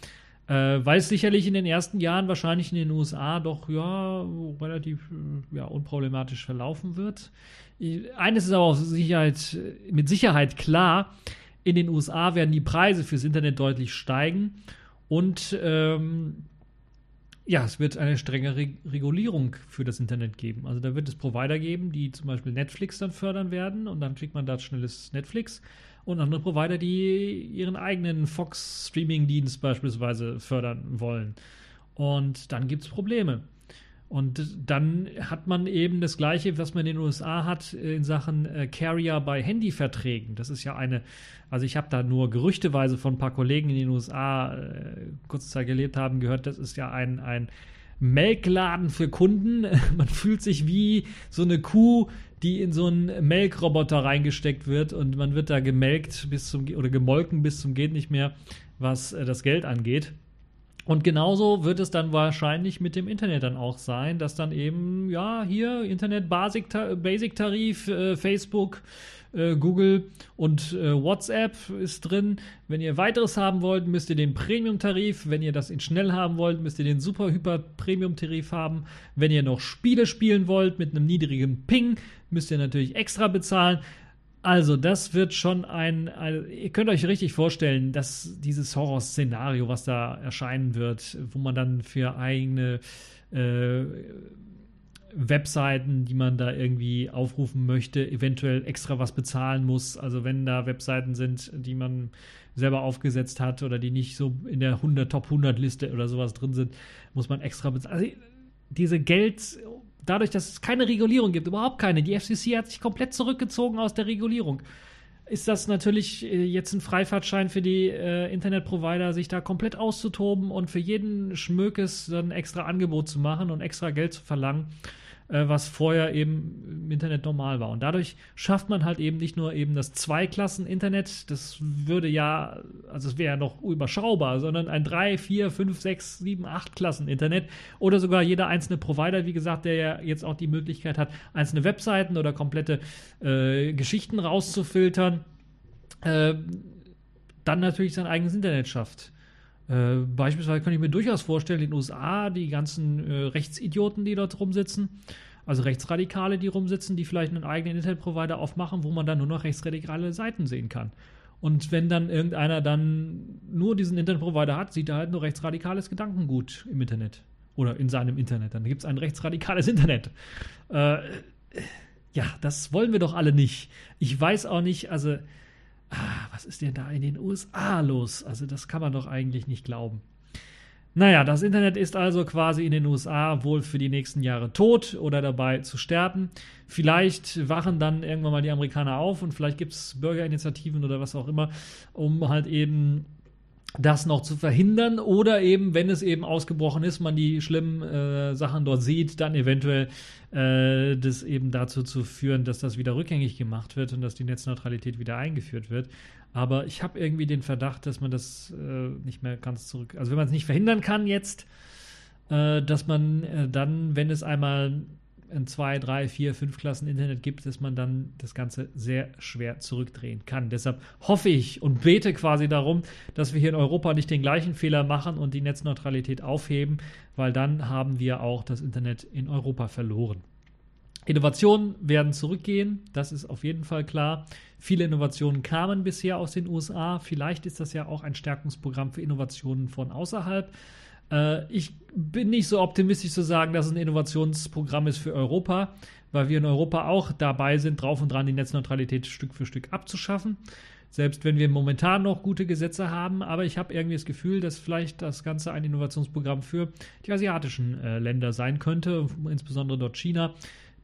S1: Äh, weil es sicherlich in den ersten Jahren wahrscheinlich in den USA doch ja relativ ja, unproblematisch verlaufen wird. Eines ist aber auch Sicherheit, mit Sicherheit klar, in den USA werden die Preise fürs Internet deutlich steigen und ähm, ja, es wird eine strengere Regulierung für das Internet geben. Also da wird es Provider geben, die zum Beispiel Netflix dann fördern werden und dann kriegt man da schnelles Netflix und andere Provider, die ihren eigenen Fox-Streaming-Dienst beispielsweise fördern wollen. Und dann gibt es Probleme. Und dann hat man eben das Gleiche, was man in den USA hat in Sachen äh, Carrier bei Handyverträgen. Das ist ja eine, also ich habe da nur gerüchteweise von ein paar Kollegen in den USA äh, kurze Zeit gelebt haben gehört, das ist ja ein, ein Melkladen für Kunden. Man fühlt sich wie so eine Kuh, die in so einen Melkroboter reingesteckt wird und man wird da gemelkt bis zum oder gemolken bis zum geht nicht mehr, was äh, das Geld angeht. Und genauso wird es dann wahrscheinlich mit dem Internet dann auch sein, dass dann eben, ja, hier Internet Basic, Basic Tarif, äh, Facebook, äh, Google und äh, WhatsApp ist drin. Wenn ihr weiteres haben wollt, müsst ihr den Premium-Tarif. Wenn ihr das in schnell haben wollt, müsst ihr den Super Hyper Premium-Tarif haben. Wenn ihr noch Spiele spielen wollt mit einem niedrigen Ping, müsst ihr natürlich extra bezahlen. Also, das wird schon ein, ein, Ihr könnt euch richtig vorstellen, dass dieses Horror-Szenario, was da erscheinen wird, wo man dann für eigene äh, Webseiten, die man da irgendwie aufrufen möchte, eventuell extra was bezahlen muss. Also, wenn da Webseiten sind, die man selber aufgesetzt hat oder die nicht so in der 100 Top 100 Liste oder sowas drin sind, muss man extra bezahlen. Also, diese Geld dadurch, dass es keine Regulierung gibt, überhaupt keine, die FCC hat sich komplett zurückgezogen aus der Regulierung, ist das natürlich äh, jetzt ein Freifahrtschein für die äh, Internetprovider, sich da komplett auszutoben und für jeden Schmökes dann extra Angebot zu machen und extra Geld zu verlangen äh, was vorher eben im Internet normal war. Und dadurch schafft man halt eben nicht nur eben das Zweiklassen-Internet, das würde ja, also es wäre ja noch überschaubar, sondern ein 3, 4, 5, 6, 7, 8 Klassen-Internet oder sogar jeder einzelne Provider, wie gesagt, der ja jetzt auch die Möglichkeit hat, einzelne Webseiten oder komplette äh, Geschichten rauszufiltern, äh, dann natürlich sein eigenes Internet schafft. Äh, beispielsweise kann ich mir durchaus vorstellen, in den USA die ganzen äh, Rechtsidioten, die dort rumsitzen, also Rechtsradikale, die rumsitzen, die vielleicht einen eigenen Internetprovider aufmachen, wo man dann nur noch rechtsradikale Seiten sehen kann. Und wenn dann irgendeiner dann nur diesen Internetprovider hat, sieht er halt nur rechtsradikales Gedankengut im Internet. Oder in seinem Internet. Dann gibt es ein rechtsradikales Internet. Äh, ja, das wollen wir doch alle nicht. Ich weiß auch nicht, also ah, was ist denn da in den USA los? Also das kann man doch eigentlich nicht glauben. Naja, das Internet ist also quasi in den USA wohl für die nächsten Jahre tot oder dabei zu sterben. Vielleicht wachen dann irgendwann mal die Amerikaner auf und vielleicht gibt es Bürgerinitiativen oder was auch immer, um halt eben das noch zu verhindern oder eben, wenn es eben ausgebrochen ist, man die schlimmen äh, Sachen dort sieht, dann eventuell äh, das eben dazu zu führen, dass das wieder rückgängig gemacht wird und dass die Netzneutralität wieder eingeführt wird. Aber ich habe irgendwie den Verdacht, dass man das äh, nicht mehr ganz zurück, also wenn man es nicht verhindern kann jetzt, äh, dass man äh, dann, wenn es einmal in zwei, drei, vier, fünf Klassen Internet gibt, dass man dann das Ganze sehr schwer zurückdrehen kann. Deshalb hoffe ich und bete quasi darum, dass wir hier in Europa nicht den gleichen Fehler machen und die Netzneutralität aufheben, weil dann haben wir auch das Internet in Europa verloren. Innovationen werden zurückgehen, das ist auf jeden Fall klar. Viele Innovationen kamen bisher aus den USA. Vielleicht ist das ja auch ein Stärkungsprogramm für Innovationen von außerhalb. Äh, ich bin nicht so optimistisch zu sagen, dass es ein Innovationsprogramm ist für Europa, weil wir in Europa auch dabei sind, drauf und dran die Netzneutralität Stück für Stück abzuschaffen. Selbst wenn wir momentan noch gute Gesetze haben, aber ich habe irgendwie das Gefühl, dass vielleicht das Ganze ein Innovationsprogramm für die asiatischen äh, Länder sein könnte, insbesondere dort China,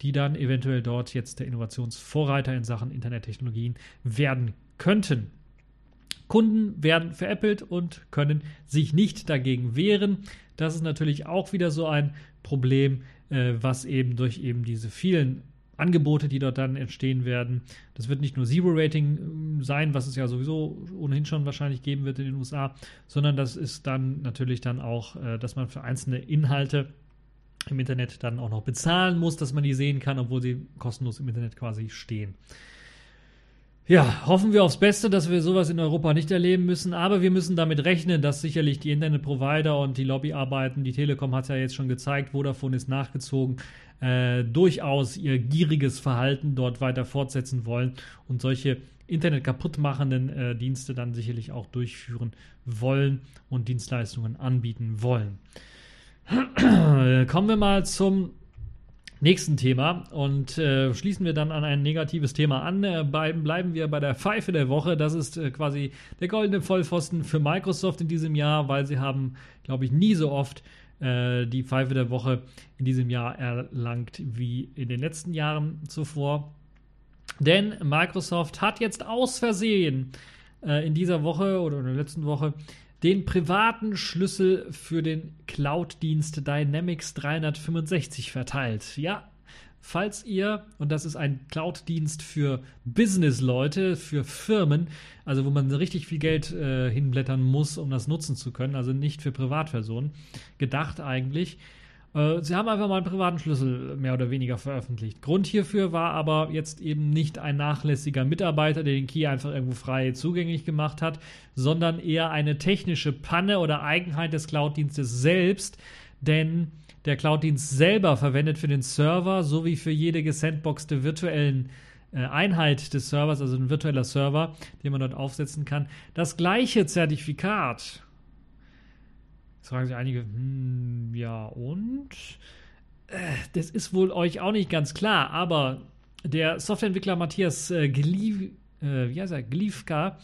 S1: die dann eventuell dort jetzt der Innovationsvorreiter in Sachen Internettechnologien werden könnten. Kunden werden veräppelt und können sich nicht dagegen wehren. Das ist natürlich auch wieder so ein Problem, äh, was eben durch eben diese vielen Angebote, die dort dann entstehen werden. Das wird nicht nur Zero-Rating ähm, sein, was es ja sowieso ohnehin schon wahrscheinlich geben wird in den USA, sondern das ist dann natürlich dann auch, äh, dass man für einzelne Inhalte im Internet dann auch noch bezahlen muss, dass man die sehen kann, obwohl sie kostenlos im Internet quasi stehen. Ja, hoffen wir aufs Beste, dass wir sowas in Europa nicht erleben müssen, aber wir müssen damit rechnen, dass sicherlich die Internetprovider und die Lobbyarbeiten, die Telekom hat ja jetzt schon gezeigt, Vodafone ist nachgezogen, äh, durchaus ihr gieriges Verhalten dort weiter fortsetzen wollen und solche Internet kaputtmachenden äh, Dienste dann sicherlich auch durchführen wollen und Dienstleistungen anbieten wollen. Kommen wir mal zum nächsten Thema und äh, schließen wir dann an ein negatives Thema an. Äh, bleiben wir bei der Pfeife der Woche. Das ist äh, quasi der goldene Vollpfosten für Microsoft in diesem Jahr, weil sie haben, glaube ich, nie so oft äh, die Pfeife der Woche in diesem Jahr erlangt wie in den letzten Jahren zuvor. Denn Microsoft hat jetzt aus Versehen äh, in dieser Woche oder in der letzten Woche den privaten Schlüssel für den Cloud-Dienst Dynamics 365 verteilt. Ja, falls ihr, und das ist ein Cloud-Dienst für Business-Leute, für Firmen, also wo man richtig viel Geld äh, hinblättern muss, um das nutzen zu können, also nicht für Privatpersonen, gedacht eigentlich. Äh, sie haben einfach mal einen privaten Schlüssel mehr oder weniger veröffentlicht. Grund hierfür war aber jetzt eben nicht ein nachlässiger Mitarbeiter, der den Key einfach irgendwo frei zugänglich gemacht hat, sondern eher eine technische Panne oder Eigenheit des Cloud-Dienstes selbst, denn der Cloud-Dienst selber verwendet für den Server sowie für jede gesandboxte virtuellen äh, Einheit des Servers, also ein virtueller Server, den man dort aufsetzen kann. Das gleiche Zertifikat. Jetzt fragen sich einige, hm, ja und? Äh, das ist wohl euch auch nicht ganz klar, aber der Softwareentwickler Matthias äh, Gliv, äh? Glivka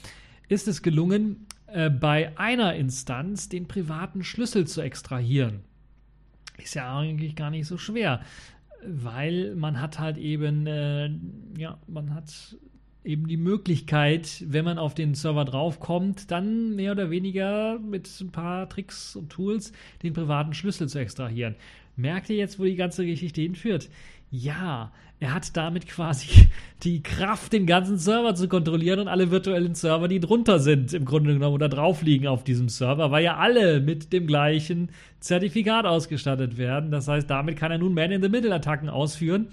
S1: ist es gelungen, äh, bei einer Instanz den privaten Schlüssel zu extrahieren. Ist ja eigentlich gar nicht so schwer, weil man hat halt eben, äh, ja, man hat eben die Möglichkeit, wenn man auf den Server draufkommt, dann mehr oder weniger mit ein paar Tricks und Tools den privaten Schlüssel zu extrahieren. Merkt ihr jetzt, wo die ganze Geschichte hinführt? Ja, er hat damit quasi die Kraft, den ganzen Server zu kontrollieren und alle virtuellen Server, die drunter sind, im Grunde genommen oder drauf liegen auf diesem Server, weil ja alle mit dem gleichen Zertifikat ausgestattet werden. Das heißt, damit kann er nun Man-in-the-Middle-Attacken ausführen.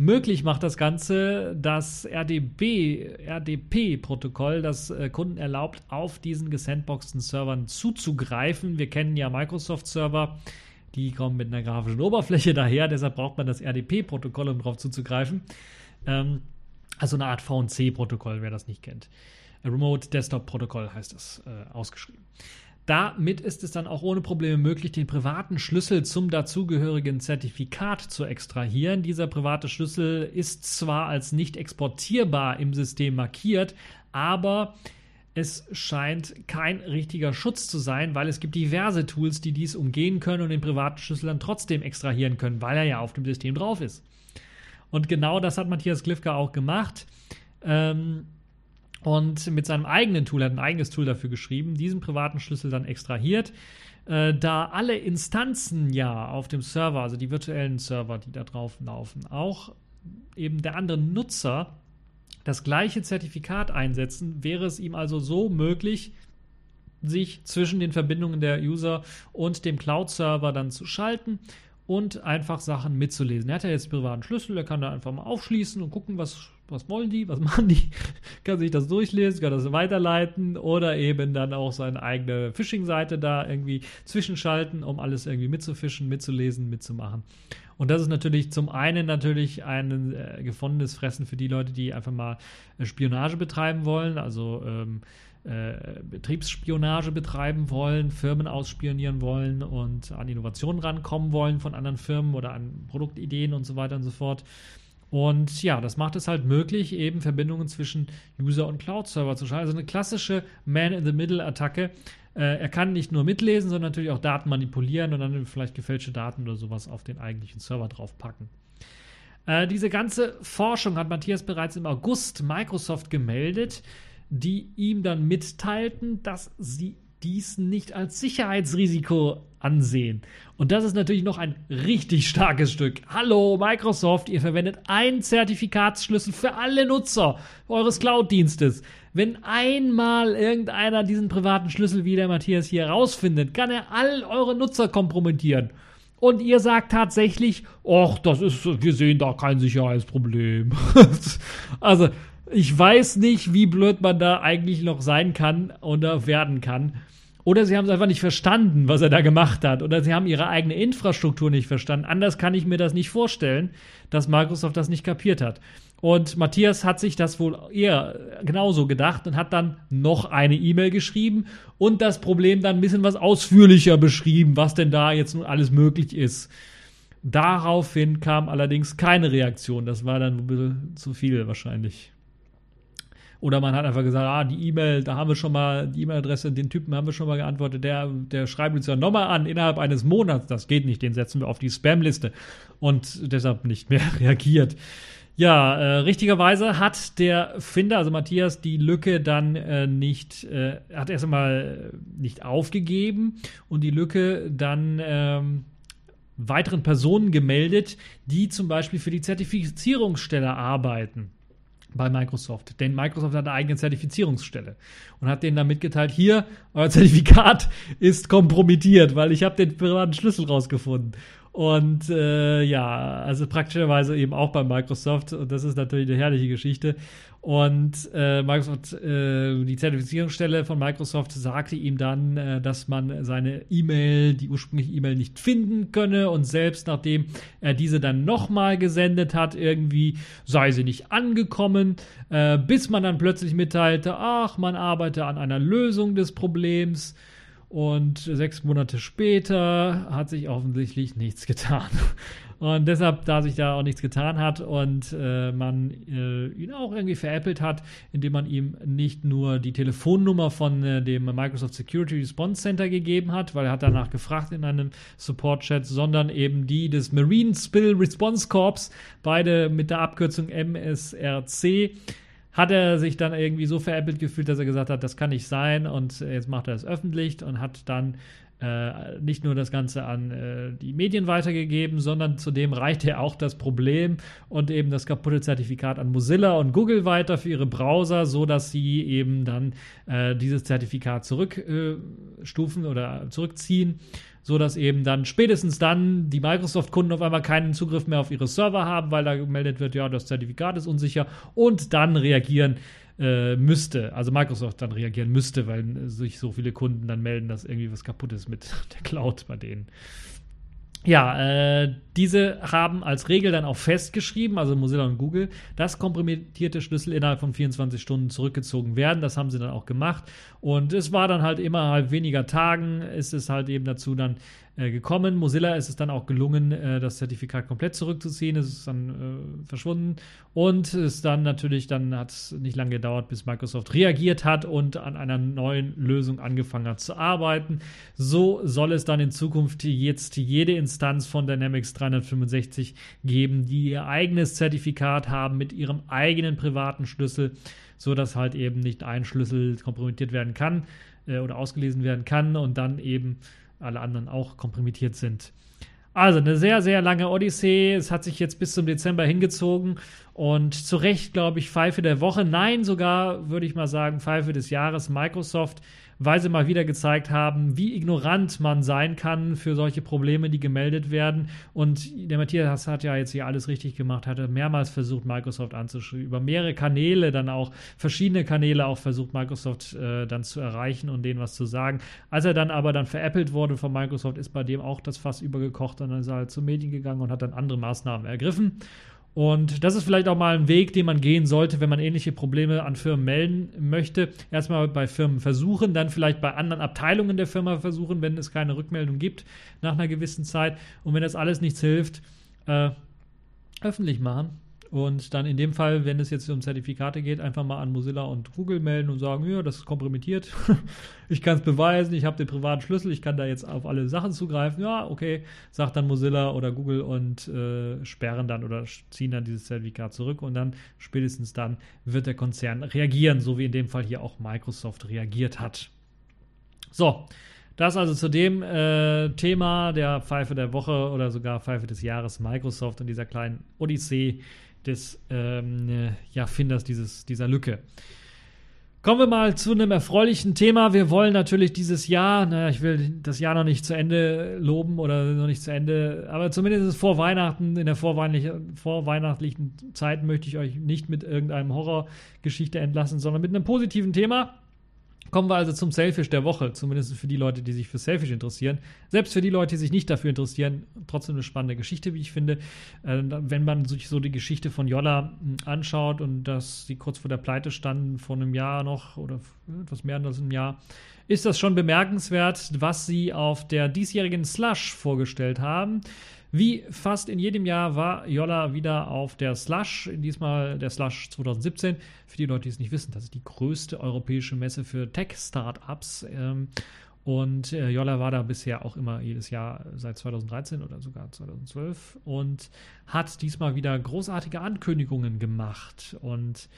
S1: Möglich macht das Ganze das RDB, RDP-Protokoll, das äh, Kunden erlaubt, auf diesen gesandboxten Servern zuzugreifen. Wir kennen ja Microsoft-Server die kommen mit einer grafischen Oberfläche daher, deshalb braucht man das RDP-Protokoll, um darauf zuzugreifen. Ähm, also eine Art VNC-Protokoll, wer das nicht kennt. Remote Desktop Protokoll heißt es äh, ausgeschrieben. Damit ist es dann auch ohne Probleme möglich, den privaten Schlüssel zum dazugehörigen Zertifikat zu extrahieren. Dieser private Schlüssel ist zwar als nicht exportierbar im System markiert, aber es scheint kein richtiger Schutz zu sein, weil es gibt diverse Tools, die dies umgehen können und den privaten Schlüssel dann trotzdem extrahieren können, weil er ja auf dem System drauf ist. Und genau das hat Matthias Glifka auch gemacht. Ähm, und mit seinem eigenen Tool, hat ein eigenes Tool dafür geschrieben, diesen privaten Schlüssel dann extrahiert. Äh, da alle Instanzen ja auf dem Server, also die virtuellen Server, die da drauf laufen, auch eben der andere Nutzer das gleiche Zertifikat einsetzen, wäre es ihm also so möglich, sich zwischen den Verbindungen der User und dem Cloud-Server dann zu schalten und einfach Sachen mitzulesen. Er hat ja jetzt privaten Schlüssel, er kann da einfach mal aufschließen und gucken, was, was wollen die, was machen die, kann sich das durchlesen, kann das weiterleiten oder eben dann auch seine eigene Phishing-Seite da irgendwie zwischenschalten, um alles irgendwie mitzufischen, mitzulesen, mitzumachen. Und das ist natürlich zum einen natürlich ein äh, gefundenes Fressen für die Leute, die einfach mal äh, Spionage betreiben wollen, also ähm, äh, Betriebsspionage betreiben wollen, Firmen ausspionieren wollen und an Innovationen rankommen wollen von anderen Firmen oder an Produktideen und so weiter und so fort. Und ja, das macht es halt möglich, eben Verbindungen zwischen User und Cloud-Server zu schalten. Also eine klassische Man-in-the-Middle-Attacke, äh, er kann nicht nur mitlesen, sondern natürlich auch Daten manipulieren und dann vielleicht gefälschte Daten oder sowas auf den eigentlichen Server draufpacken. Äh, diese ganze Forschung hat Matthias bereits im August Microsoft gemeldet, die ihm dann mitteilten, dass sie dies nicht als Sicherheitsrisiko ansehen. Und das ist natürlich noch ein richtig starkes Stück. Hallo Microsoft, ihr verwendet einen Zertifikatsschlüssel für alle Nutzer eures Cloud-Dienstes. Wenn einmal irgendeiner diesen privaten Schlüssel wie der Matthias hier rausfindet, kann er all eure Nutzer kompromittieren. Und ihr sagt tatsächlich, ach, das ist, wir sehen da kein Sicherheitsproblem. also, ich weiß nicht, wie blöd man da eigentlich noch sein kann oder werden kann. Oder sie haben es einfach nicht verstanden, was er da gemacht hat. Oder sie haben ihre eigene Infrastruktur nicht verstanden. Anders kann ich mir das nicht vorstellen, dass Microsoft das nicht kapiert hat. Und Matthias hat sich das wohl eher genauso gedacht und hat dann noch eine E-Mail geschrieben und das Problem dann ein bisschen was ausführlicher beschrieben, was denn da jetzt nun alles möglich ist. Daraufhin kam allerdings keine Reaktion. Das war dann ein bisschen zu viel wahrscheinlich. Oder man hat einfach gesagt, ah, die E-Mail, da haben wir schon mal, die E-Mail-Adresse, den Typen haben wir schon mal geantwortet, der, der schreibt uns ja nochmal an innerhalb eines Monats. Das geht nicht, den setzen wir auf die Spam-Liste und deshalb nicht mehr reagiert. Ja, äh, richtigerweise hat der Finder, also Matthias, die Lücke dann äh, nicht, äh, hat erst einmal nicht aufgegeben und die Lücke dann ähm, weiteren Personen gemeldet, die zum Beispiel für die Zertifizierungsstelle arbeiten bei Microsoft. Denn Microsoft hat eine eigene Zertifizierungsstelle und hat denen dann mitgeteilt, hier, euer Zertifikat ist kompromittiert, weil ich habe den privaten Schlüssel rausgefunden. Und äh, ja, also praktischerweise eben auch bei Microsoft. Und das ist natürlich eine herrliche Geschichte. Und äh, Microsoft, äh, die Zertifizierungsstelle von Microsoft sagte ihm dann, äh, dass man seine E-Mail, die ursprüngliche E-Mail nicht finden könne und selbst nachdem er diese dann nochmal gesendet hat, irgendwie sei sie nicht angekommen, äh, bis man dann plötzlich mitteilte, ach, man arbeite an einer Lösung des Problems. Und sechs Monate später hat sich offensichtlich nichts getan. Und deshalb, da sich da auch nichts getan hat und äh, man äh, ihn auch irgendwie veräppelt hat, indem man ihm nicht nur die Telefonnummer von äh, dem Microsoft Security Response Center gegeben hat, weil er hat danach gefragt in einem Support-Chat, sondern eben die des Marine Spill Response Corps, beide mit der Abkürzung MSRC hat er sich dann irgendwie so veräppelt gefühlt, dass er gesagt hat, das kann nicht sein und jetzt macht er es öffentlich und hat dann äh, nicht nur das Ganze an äh, die Medien weitergegeben, sondern zudem reichte er auch das Problem und eben das kaputte Zertifikat an Mozilla und Google weiter für ihre Browser, so dass sie eben dann äh, dieses Zertifikat zurückstufen oder zurückziehen so dass eben dann spätestens dann die Microsoft-Kunden auf einmal keinen Zugriff mehr auf ihre Server haben, weil da gemeldet wird, ja, das Zertifikat ist unsicher und dann reagieren äh, müsste, also Microsoft dann reagieren müsste, weil sich so viele Kunden dann melden, dass irgendwie was kaputt ist mit der Cloud bei denen. Ja, äh, diese haben als Regel dann auch festgeschrieben, also Mozilla und Google, dass kompromittierte Schlüssel innerhalb von 24 Stunden zurückgezogen werden. Das haben sie dann auch gemacht. Und es war dann halt innerhalb weniger Tagen, ist es halt eben dazu dann äh, gekommen. Mozilla ist es dann auch gelungen, äh, das Zertifikat komplett zurückzuziehen. Es ist dann äh, verschwunden und es dann natürlich, dann hat es nicht lange gedauert, bis Microsoft reagiert hat und an einer neuen Lösung angefangen hat zu arbeiten. So soll es dann in Zukunft jetzt jede Instanz von Dynamics 365 geben, die ihr eigenes Zertifikat haben mit ihrem eigenen privaten Schlüssel, so dass halt eben nicht ein Schlüssel kompromittiert werden kann äh, oder ausgelesen werden kann und dann eben alle anderen auch komprimiert sind. Also eine sehr, sehr lange Odyssee. Es hat sich jetzt bis zum Dezember hingezogen und zu Recht, glaube ich, Pfeife der Woche. Nein, sogar würde ich mal sagen, Pfeife des Jahres. Microsoft weil sie mal wieder gezeigt haben, wie ignorant man sein kann für solche Probleme, die gemeldet werden. Und der Matthias hat ja jetzt hier alles richtig gemacht, hatte mehrmals versucht, Microsoft anzuschreiben, über mehrere Kanäle dann auch, verschiedene Kanäle auch versucht, Microsoft äh, dann zu erreichen und denen was zu sagen. Als er dann aber dann veräppelt wurde von Microsoft, ist bei dem auch das Fass übergekocht und dann ist er halt zu Medien gegangen und hat dann andere Maßnahmen ergriffen. Und das ist vielleicht auch mal ein Weg, den man gehen sollte, wenn man ähnliche Probleme an Firmen melden möchte. Erstmal bei Firmen versuchen, dann vielleicht bei anderen Abteilungen der Firma versuchen, wenn es keine Rückmeldung gibt nach einer gewissen Zeit. Und wenn das alles nichts hilft, äh, öffentlich machen und dann in dem Fall, wenn es jetzt um Zertifikate geht, einfach mal an Mozilla und Google melden und sagen, ja, das ist kompromittiert. ich kann es beweisen, ich habe den privaten Schlüssel, ich kann da jetzt auf alle Sachen zugreifen. Ja, okay, sagt dann Mozilla oder Google und äh, sperren dann oder ziehen dann dieses Zertifikat zurück und dann spätestens dann wird der Konzern reagieren, so wie in dem Fall hier auch Microsoft reagiert hat. So, das also zu dem äh, Thema der Pfeife der Woche oder sogar Pfeife des Jahres Microsoft und dieser kleinen Odyssee, des ähm, ja, Finders dieses, dieser Lücke. Kommen wir mal zu einem erfreulichen Thema. Wir wollen natürlich dieses Jahr, naja, ich will das Jahr noch nicht zu Ende loben oder noch nicht zu Ende, aber zumindest vor Weihnachten, in der vorweihnachtlichen, vorweihnachtlichen Zeit möchte ich euch nicht mit irgendeinem Horrorgeschichte entlassen, sondern mit einem positiven Thema. Kommen wir also zum Selfish der Woche, zumindest für die Leute, die sich für Selfish interessieren. Selbst für die Leute, die sich nicht dafür interessieren, trotzdem eine spannende Geschichte, wie ich finde. Äh, wenn man sich so die Geschichte von Jolla hm, anschaut und dass sie kurz vor der Pleite standen, vor einem Jahr noch oder etwas mehr als einem Jahr, ist das schon bemerkenswert, was sie auf der diesjährigen Slush vorgestellt haben. Wie fast in jedem Jahr war Jolla wieder auf der Slush, diesmal der Slush 2017. Für die Leute, die es nicht wissen, das ist die größte europäische Messe für Tech-Startups. Ähm, und äh, Jolla war da bisher auch immer jedes Jahr seit 2013 oder sogar 2012 und hat diesmal wieder großartige Ankündigungen gemacht. Und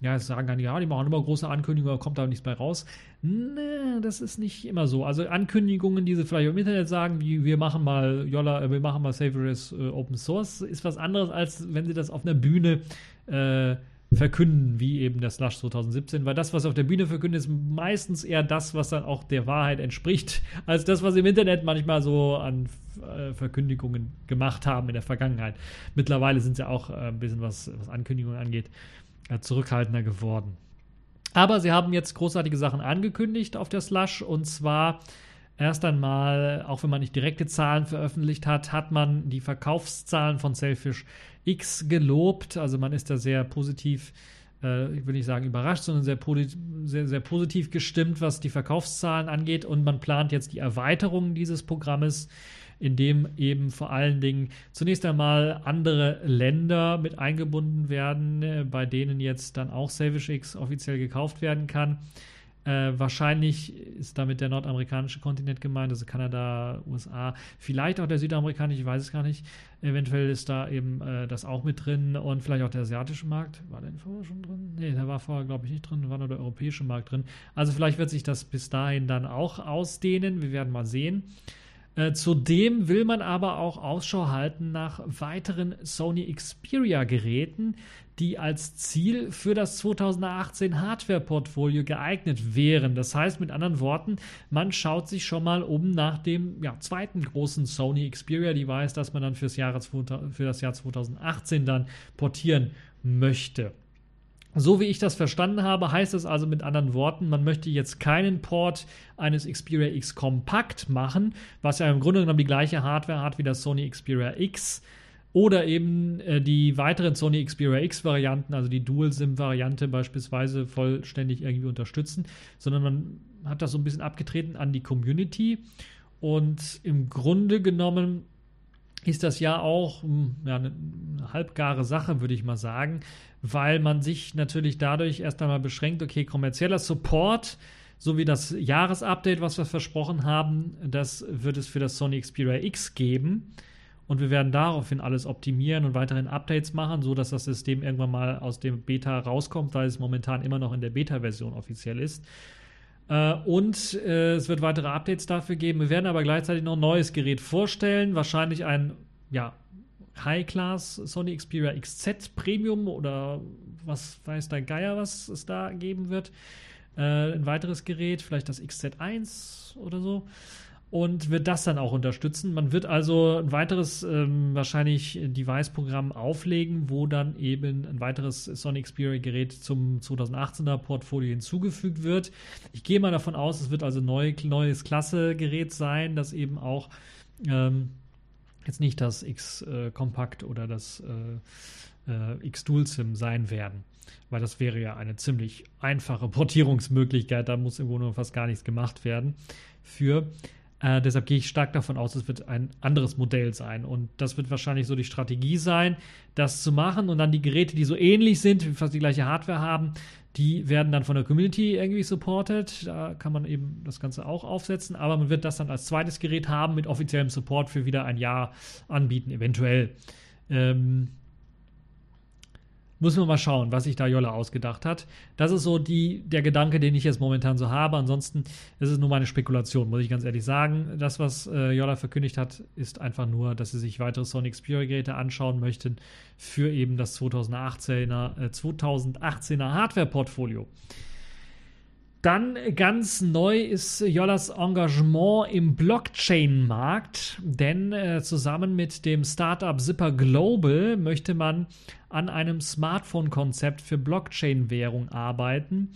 S1: ja, es sagen dann, ja, die machen immer große Ankündigungen, kommt da nichts bei raus. Nee, das ist nicht immer so. Also Ankündigungen, die sie vielleicht im Internet sagen, wie wir machen mal Yolla, äh, wir machen mal Savories äh, Open Source, ist was anderes, als wenn sie das auf einer Bühne äh, verkünden, wie eben der Slush 2017, weil das, was auf der Bühne verkündet, ist meistens eher das, was dann auch der Wahrheit entspricht, als das, was im Internet manchmal so an äh, Verkündigungen gemacht haben in der Vergangenheit. Mittlerweile sind sie auch äh, ein bisschen, was, was Ankündigungen angeht, zurückhaltender geworden. Aber sie haben jetzt großartige Sachen angekündigt auf der Slush und zwar erst einmal, auch wenn man nicht direkte Zahlen veröffentlicht hat, hat man die Verkaufszahlen von Selfish X gelobt. Also man ist da sehr positiv, äh, ich will nicht sagen überrascht, sondern sehr, sehr, sehr positiv gestimmt, was die Verkaufszahlen angeht. Und man plant jetzt die Erweiterung dieses Programmes in dem eben vor allen Dingen zunächst einmal andere Länder mit eingebunden werden, äh, bei denen jetzt dann auch Savage X offiziell gekauft werden kann. Äh, wahrscheinlich ist damit der nordamerikanische Kontinent gemeint, also Kanada, USA, vielleicht auch der südamerikanische, ich weiß es gar nicht. Eventuell ist da eben äh, das auch mit drin und vielleicht auch der asiatische Markt. War der vorher schon drin? Nee, der war vorher, glaube ich, nicht drin, war nur der europäische Markt drin. Also vielleicht wird sich das bis dahin dann auch ausdehnen. Wir werden mal sehen. Äh, zudem will man aber auch Ausschau halten nach weiteren Sony Xperia-Geräten, die als Ziel für das 2018 Hardware-Portfolio geeignet wären. Das heißt mit anderen Worten, man schaut sich schon mal um nach dem ja, zweiten großen Sony Xperia-Device, das man dann fürs Jahr, für das Jahr 2018 dann portieren möchte. So wie ich das verstanden habe, heißt es also mit anderen Worten, man möchte jetzt keinen Port eines Xperia X Kompakt machen, was ja im Grunde genommen die gleiche Hardware hat wie das Sony Xperia X oder eben äh, die weiteren Sony Xperia X Varianten, also die Dual SIM Variante beispielsweise vollständig irgendwie unterstützen, sondern man hat das so ein bisschen abgetreten an die Community. Und im Grunde genommen ist das ja auch hm, ja, eine halbgare Sache, würde ich mal sagen, weil man sich natürlich dadurch erst einmal beschränkt, okay, kommerzieller Support sowie das Jahresupdate, was wir versprochen haben, das wird es für das Sony Xperia X geben. Und wir werden daraufhin alles optimieren und weiterhin Updates machen, sodass das System irgendwann mal aus dem Beta rauskommt, weil es momentan immer noch in der Beta-Version offiziell ist. Äh, und äh, es wird weitere Updates dafür geben. Wir werden aber gleichzeitig noch ein neues Gerät vorstellen. Wahrscheinlich ein ja, High-Class Sony Xperia XZ Premium oder was weiß der Geier, was es da geben wird. Äh, ein weiteres Gerät, vielleicht das XZ1 oder so und wird das dann auch unterstützen. Man wird also ein weiteres ähm, wahrscheinlich Device-Programm auflegen, wo dann eben ein weiteres Sony Xperia-Gerät zum 2018er Portfolio hinzugefügt wird. Ich gehe mal davon aus, es wird also neu, neues Klasse-Gerät sein, das eben auch ähm, jetzt nicht das X-Kompakt äh, oder das äh, äh, X-Dual-SIM sein werden. Weil das wäre ja eine ziemlich einfache Portierungsmöglichkeit. Da muss im Grunde fast gar nichts gemacht werden für. Äh, deshalb gehe ich stark davon aus, es wird ein anderes Modell sein. Und das wird wahrscheinlich so die Strategie sein, das zu machen. Und dann die Geräte, die so ähnlich sind, fast die gleiche Hardware haben, die werden dann von der Community irgendwie supported. Da kann man eben das Ganze auch aufsetzen. Aber man wird das dann als zweites Gerät haben mit offiziellem Support für wieder ein Jahr anbieten, eventuell. Ähm, muss man mal schauen, was sich da Jolla ausgedacht hat. Das ist so die, der Gedanke, den ich jetzt momentan so habe. Ansonsten ist es nur meine Spekulation, muss ich ganz ehrlich sagen. Das, was äh, Jolla verkündigt hat, ist einfach nur, dass sie sich weitere Sonic Xperia-Geräte anschauen möchten für eben das 2018er, äh, 2018er Hardware-Portfolio. Dann ganz neu ist Jollas Engagement im Blockchain-Markt, denn äh, zusammen mit dem Startup Zipper Global möchte man an einem Smartphone-Konzept für Blockchain-Währung arbeiten.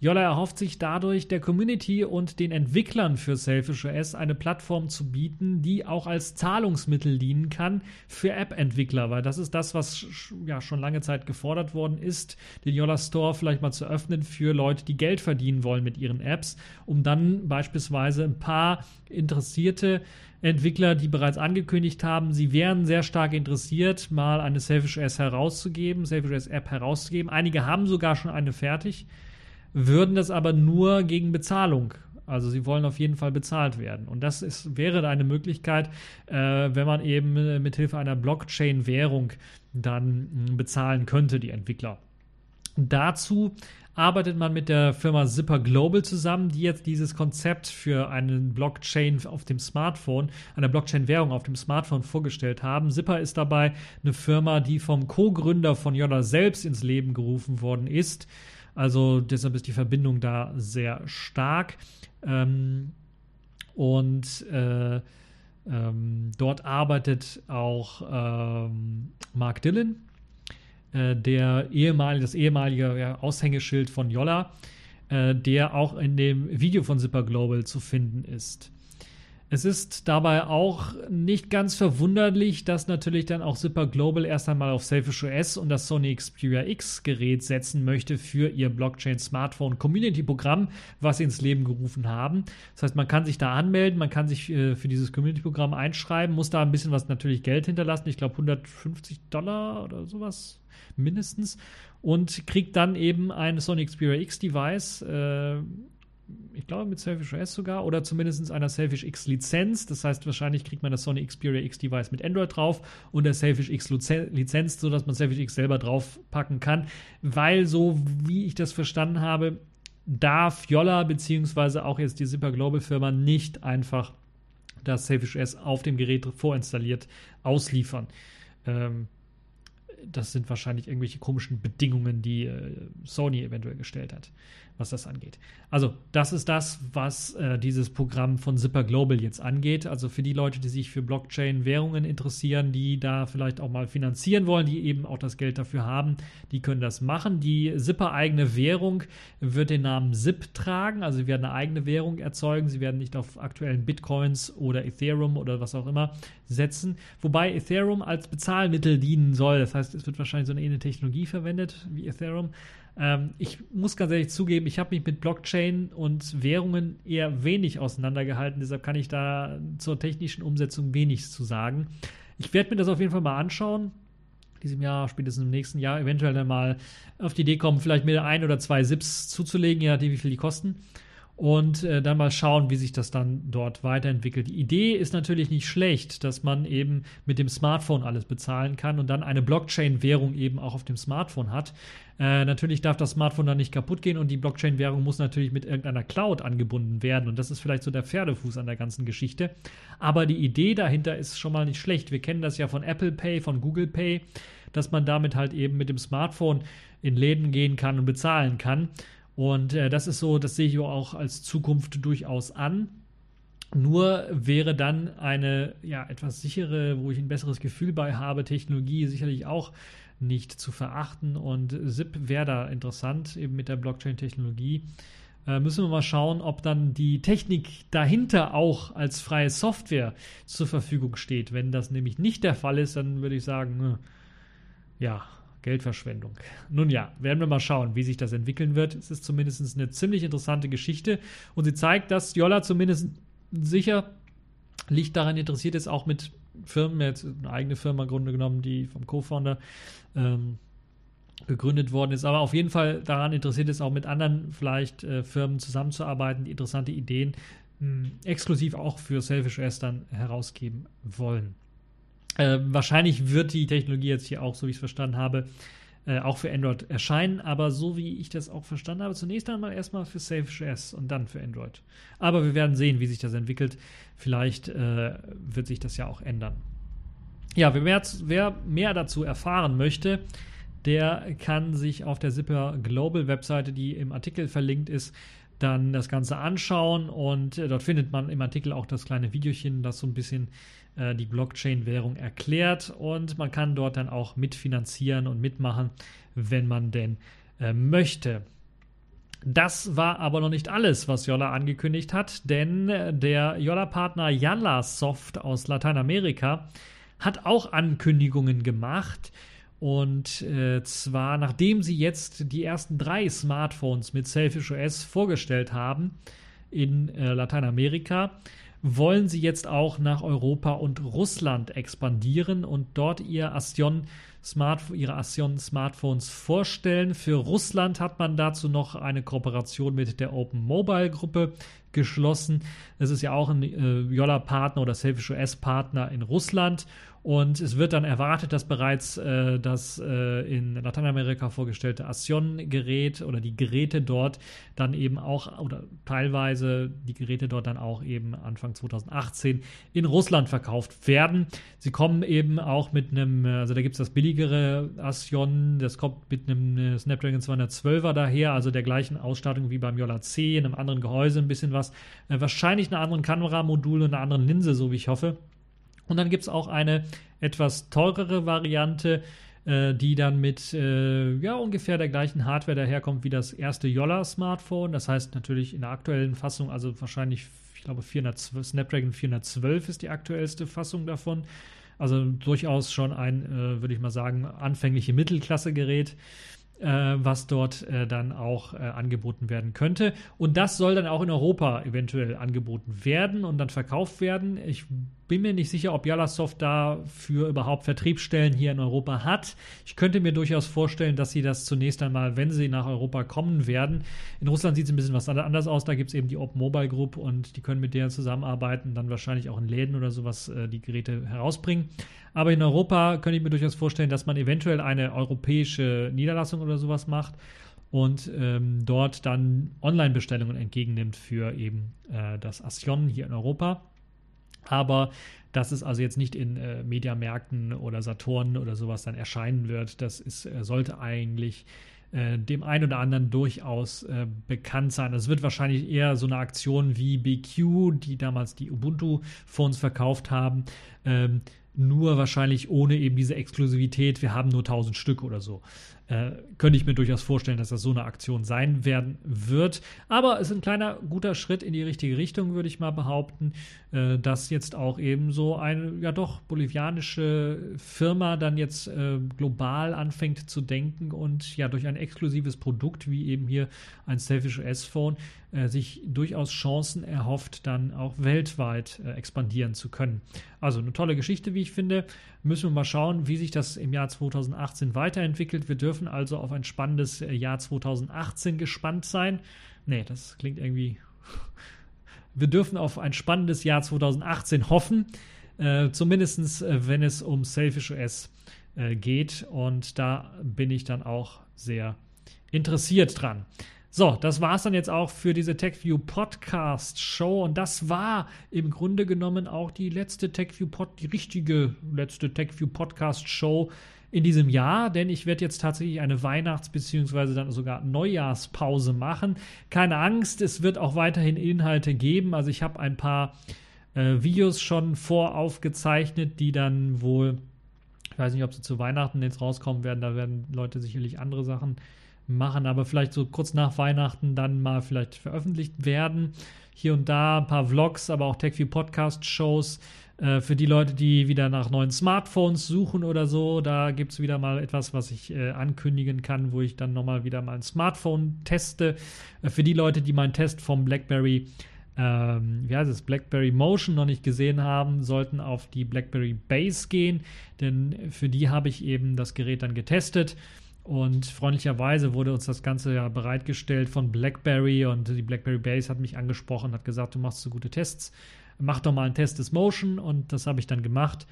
S1: Jolla erhofft sich dadurch, der Community und den Entwicklern für Selfish OS eine Plattform zu bieten, die auch als Zahlungsmittel dienen kann für App-Entwickler, weil das ist das, was ja schon lange Zeit gefordert worden ist, den Jolla Store vielleicht mal zu öffnen für Leute, die Geld verdienen wollen mit ihren Apps, um dann beispielsweise ein paar interessierte Entwickler, die bereits angekündigt haben, sie wären sehr stark interessiert, mal eine Selfish OS herauszugeben, Selfish OS App herauszugeben. Einige haben sogar schon eine fertig würden das aber nur gegen Bezahlung. Also sie wollen auf jeden Fall bezahlt werden. Und das ist, wäre eine Möglichkeit, äh, wenn man eben äh, mit Hilfe einer Blockchain-Währung dann mh, hm, bezahlen könnte, die Entwickler. Dazu arbeitet man mit der Firma Zipper Global zusammen, die jetzt dieses Konzept für einen Blockchain auf dem Smartphone, eine Blockchain-Währung auf dem Smartphone vorgestellt haben. Zipper ist dabei eine Firma, die vom Co-Gründer von Yoda selbst ins Leben gerufen worden ist. Also deshalb ist die Verbindung da sehr stark. Ähm, und äh, ähm, dort arbeitet auch ähm, Mark Dillon, äh, der ehemalige, das ehemalige ja, Aushängeschild von Yolla, äh, der auch in dem Video von Zipper Global zu finden ist. Es ist dabei auch nicht ganz verwunderlich, dass natürlich dann auch Zipper Global erst einmal auf Selfish OS und das Sony Xperia X Gerät setzen möchte für ihr Blockchain Smartphone Community Programm, was sie ins Leben gerufen haben. Das heißt, man kann sich da anmelden, man kann sich äh, für dieses Community Programm einschreiben, muss da ein bisschen was natürlich Geld hinterlassen. Ich glaube 150 Dollar oder sowas mindestens und kriegt dann eben ein Sony Xperia X Device. Äh, ich glaube mit Selfish OS sogar, oder zumindest einer Selfish X Lizenz. Das heißt, wahrscheinlich kriegt man das Sony Xperia X Device mit Android drauf und der Selfish X Lizenz, sodass man Selfish X selber draufpacken kann. Weil, so wie ich das verstanden habe, darf Yolla beziehungsweise auch jetzt die Zipper Global Firma nicht einfach das Selfish OS auf dem Gerät vorinstalliert ausliefern. Ähm, das sind wahrscheinlich irgendwelche komischen Bedingungen, die äh, Sony eventuell gestellt hat was das angeht. Also, das ist das, was äh, dieses Programm von Zipper Global jetzt angeht. Also für die Leute, die sich für Blockchain-Währungen interessieren, die da vielleicht auch mal finanzieren wollen, die eben auch das Geld dafür haben, die können das machen. Die Zipper-eigene Währung wird den Namen ZIP tragen. Also, sie werden eine eigene Währung erzeugen. Sie werden nicht auf aktuellen Bitcoins oder Ethereum oder was auch immer setzen. Wobei Ethereum als Bezahlmittel dienen soll. Das heißt, es wird wahrscheinlich so eine ähnliche Technologie verwendet wie Ethereum. Ähm, ich muss ganz ehrlich zugeben, ich habe mich mit Blockchain und Währungen eher wenig auseinandergehalten, deshalb kann ich da zur technischen Umsetzung wenig zu sagen. Ich werde mir das auf jeden Fall mal anschauen. Diesem Jahr, spätestens im nächsten Jahr, eventuell dann mal auf die Idee kommen, vielleicht mir ein oder zwei SIPs zuzulegen, je nachdem, wie viel die kosten und äh, dann mal schauen, wie sich das dann dort weiterentwickelt. Die Idee ist natürlich nicht schlecht, dass man eben mit dem Smartphone alles bezahlen kann und dann eine Blockchain-Währung eben auch auf dem Smartphone hat. Äh, natürlich darf das Smartphone dann nicht kaputt gehen und die Blockchain-Währung muss natürlich mit irgendeiner Cloud angebunden werden und das ist vielleicht so der Pferdefuß an der ganzen Geschichte. Aber die Idee dahinter ist schon mal nicht schlecht. Wir kennen das ja von Apple Pay, von Google Pay, dass man damit halt eben mit dem Smartphone in Läden gehen kann und bezahlen kann. Und äh, das ist so, das sehe ich auch als Zukunft durchaus an. Nur wäre dann eine ja, etwas sichere, wo ich ein besseres Gefühl bei habe, Technologie sicherlich auch nicht zu verachten. Und SIP wäre da interessant, eben mit der Blockchain-Technologie. Äh, müssen wir mal schauen, ob dann die Technik dahinter auch als freie Software zur Verfügung steht. Wenn das nämlich nicht der Fall ist, dann würde ich sagen, äh, ja, Geldverschwendung. Nun ja, werden wir mal schauen, wie sich das entwickeln wird. Es ist zumindest eine ziemlich interessante Geschichte und sie zeigt, dass Jolla zumindest sicher liegt daran interessiert ist, auch mit Firmen, jetzt eine eigene Firma im Grunde genommen, die vom Co-Founder ähm, gegründet worden ist, aber auf jeden Fall daran interessiert ist, auch mit anderen vielleicht äh, Firmen zusammenzuarbeiten, die interessante Ideen mh, hm, exklusiv auch für Selfish OS dann herausgeben wollen. Äh, wahrscheinlich wird die Technologie jetzt hier auch, so wie ich es verstanden habe, äh, auch für Android erscheinen, aber so wie ich das auch verstanden habe, zunächst einmal erstmal für SafeJS und dann für Android. Aber wir werden sehen, wie sich das entwickelt. Vielleicht äh, wird sich das ja auch ändern. Ja, wer mehr, wer mehr dazu erfahren möchte, der kann sich auf der Zipper Global Webseite, die im Artikel verlinkt ist, dann das Ganze anschauen und äh, dort findet man im Artikel auch das kleine Videochen, das so ein bisschen äh, die Blockchain-Währung erklärt und man kann dort dann auch mitfinanzieren und mitmachen, wenn man denn äh, möchte. Das war aber noch nicht alles, was Yolla angekündigt hat, denn äh, der Yolla-Partner Yalla Soft aus Lateinamerika hat auch Ankündigungen gemacht. Und äh, zwar, nachdem sie jetzt die ersten drei Smartphones mit Selfish OS vorgestellt haben in äh, Lateinamerika, wollen sie jetzt auch nach Europa und Russland expandieren und dort ihr Astion Smart, ihre Astion Smartphones vorstellen. Für Russland hat man dazu noch eine Kooperation mit der Open Mobile Gruppe geschlossen. Es ist ja auch ein äh, Yolla-Partner oder Selfish OS-Partner in Russland. Und es wird dann erwartet, dass bereits äh, das äh, in Lateinamerika vorgestellte Ascion-Gerät oder die Geräte dort dann eben auch oder teilweise die Geräte dort dann auch eben Anfang 2018 in Russland verkauft werden. Sie kommen eben auch mit einem, also da gibt es das billigere Ascion, das kommt mit einem Snapdragon 212er daher, also der gleichen Ausstattung wie beim Yola C, in einem anderen Gehäuse ein bisschen was, äh, wahrscheinlich einer anderen Kameramodul und einer anderen Linse, so wie ich hoffe. Und dann gibt es auch eine etwas teurere Variante, äh, die dann mit äh, ja, ungefähr der gleichen Hardware daherkommt wie das erste Yolla-Smartphone. Das heißt natürlich in der aktuellen Fassung, also wahrscheinlich, ich glaube, 412, Snapdragon 412 ist die aktuellste Fassung davon. Also durchaus schon ein, äh, würde ich mal sagen, anfängliche Mittelklasse-Gerät äh, was dort äh, dann auch äh, angeboten werden könnte. Und das soll dann auch in Europa eventuell angeboten werden und dann verkauft werden. Ich bin mir nicht sicher, ob Yalasoft dafür überhaupt Vertriebsstellen hier in Europa hat. Ich könnte mir durchaus vorstellen, dass sie das zunächst einmal, wenn sie nach Europa kommen werden. In Russland sieht es ein bisschen was anders aus. Da gibt es eben die Open Mobile Group und die können mit der zusammenarbeiten, dann wahrscheinlich auch in Läden oder sowas äh, die Geräte herausbringen. Aber in Europa könnte ich mir durchaus vorstellen, dass man eventuell eine europäische Niederlassung oder sowas macht und ähm, dort dann Online-Bestellungen entgegennimmt für eben äh, das Ascion hier in Europa. Aber dass es also jetzt nicht in äh, Mediamärkten oder Saturn oder sowas dann erscheinen wird, das ist, äh, sollte eigentlich äh, dem einen oder anderen durchaus äh, bekannt sein. Es wird wahrscheinlich eher so eine Aktion wie BQ, die damals die Ubuntu-Phones verkauft haben, ähm, nur wahrscheinlich ohne eben diese Exklusivität, wir haben nur 1000 Stück oder so äh, könnte ich mir durchaus vorstellen, dass das so eine Aktion sein werden wird. Aber es ist ein kleiner guter Schritt in die richtige Richtung, würde ich mal behaupten, äh, dass jetzt auch eben so eine, ja doch, bolivianische Firma dann jetzt äh, global anfängt zu denken und ja durch ein exklusives Produkt wie eben hier ein Selfish S-Phone äh, sich durchaus Chancen erhofft, dann auch weltweit äh, expandieren zu können. Also eine tolle Geschichte, wie ich finde. Müssen wir mal schauen, wie sich das im Jahr 2018 weiterentwickelt. Wir dürfen also auf ein spannendes äh, Jahr 2018 gespannt sein. Nee, das klingt irgendwie. Wir dürfen auf ein spannendes Jahr 2018 hoffen. Äh, Zumindest äh, wenn es um Selfish OS äh, geht. Und da bin ich dann auch sehr interessiert dran. So, das war es dann jetzt auch für diese TechView Podcast Show und das war im Grunde genommen auch die letzte TechView Pod, die richtige letzte TechView Podcast Show in diesem Jahr, denn ich werde jetzt tatsächlich eine Weihnachts- bzw. dann sogar Neujahrspause machen. Keine Angst, es wird auch weiterhin Inhalte geben. Also ich habe ein paar äh, Videos schon voraufgezeichnet, die dann wohl, ich weiß nicht, ob sie zu Weihnachten jetzt rauskommen werden, da werden Leute sicherlich andere Sachen machen, aber vielleicht so kurz nach Weihnachten dann mal vielleicht veröffentlicht werden. Hier und da ein paar Vlogs, aber auch TechView Podcast Shows äh, für die Leute, die wieder nach neuen Smartphones suchen oder so. Da gibt es wieder mal etwas, was ich äh, ankündigen kann, wo ich dann nochmal wieder mal ein Smartphone teste. Äh, für die Leute, die meinen Test vom BlackBerry ähm, wie heißt es, BlackBerry Motion noch nicht gesehen haben, sollten auf die BlackBerry Base gehen, denn für die habe ich eben das Gerät dann getestet und freundlicherweise wurde uns das Ganze ja bereitgestellt von BlackBerry und die BlackBerry Base hat mich angesprochen, hat gesagt, du machst so gute Tests, mach doch mal einen Test des Motion und das habe ich dann gemacht.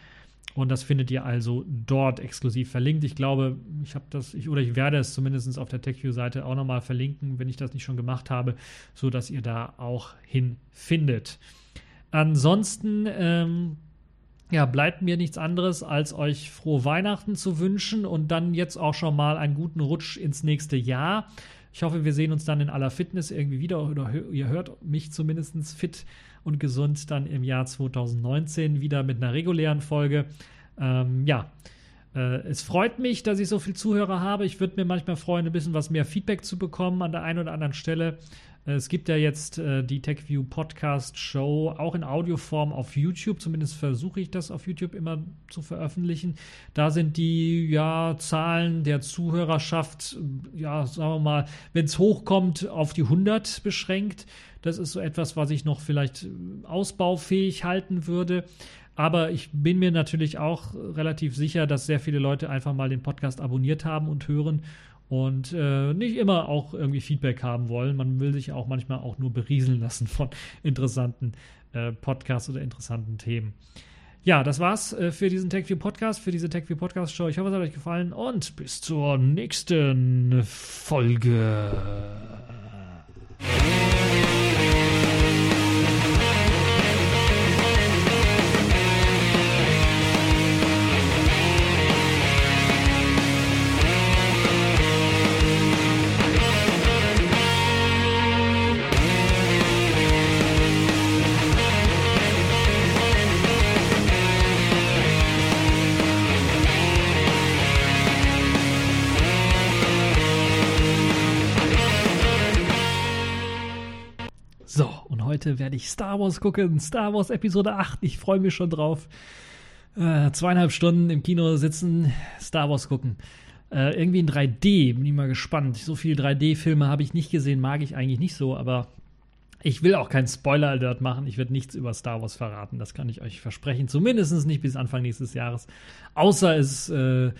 S1: Und das findet ihr also dort exklusiv verlinkt. Ich glaube, ich habe das, ich, oder ich werde es zumindest auf der TechView-Seite auch nochmal verlinken, wenn ich das nicht schon gemacht habe, sodass ihr da auch hinfindet. Ansonsten ähm, ja, bleibt mir nichts anderes, als euch frohe Weihnachten zu wünschen und dann jetzt auch schon mal einen guten Rutsch ins nächste Jahr. Ich hoffe, wir sehen uns dann in aller Fitness irgendwie wieder oder ihr hört mich zumindest fit und gesund dann im Jahr 2019 wieder mit einer regulären Folge. Ähm, ja, äh, es freut mich, dass ich so viele Zuhörer habe. Ich würde mir manchmal freuen, ein bisschen was mehr Feedback zu bekommen an der einen oder anderen Stelle. Es gibt ja jetzt äh, die TechView Podcast Show auch in Audioform auf YouTube. Zumindest versuche ich das auf YouTube immer zu veröffentlichen. Da sind die ja, Zahlen der Zuhörerschaft, ja, sagen wir mal, wenn es hochkommt, auf die 100 beschränkt. Das ist so etwas, was ich noch vielleicht ausbaufähig halten würde. Aber ich bin mir natürlich auch relativ sicher, dass sehr viele Leute einfach mal den Podcast abonniert haben und hören und äh, nicht immer auch irgendwie Feedback haben wollen. Man will sich auch manchmal auch nur berieseln lassen von interessanten äh, Podcasts oder interessanten Themen. Ja, das war's äh, für diesen TechView Podcast, für diese TechView Podcast Show. Ich hoffe, es hat euch gefallen und bis zur nächsten Folge. Heute werde ich Star Wars gucken. Star Wars Episode 8. Ich freue mich schon drauf. Äh, zweieinhalb Stunden im Kino sitzen, Star Wars gucken. Äh, irgendwie in 3D, bin ich mal gespannt. So viele 3D-Filme habe ich nicht gesehen, mag ich eigentlich nicht so, aber ich will auch keinen Spoiler-Alert machen. Ich werde nichts über Star Wars verraten, das kann ich euch versprechen. Zumindest nicht bis Anfang nächstes Jahres. Außer es, äh,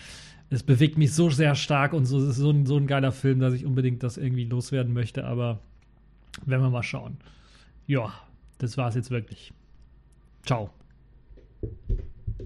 S1: es bewegt mich so sehr stark und so, es ist so ein, so ein geiler Film, dass ich unbedingt das irgendwie loswerden möchte, aber werden wir mal schauen. Ja, das war's jetzt wirklich. Ciao.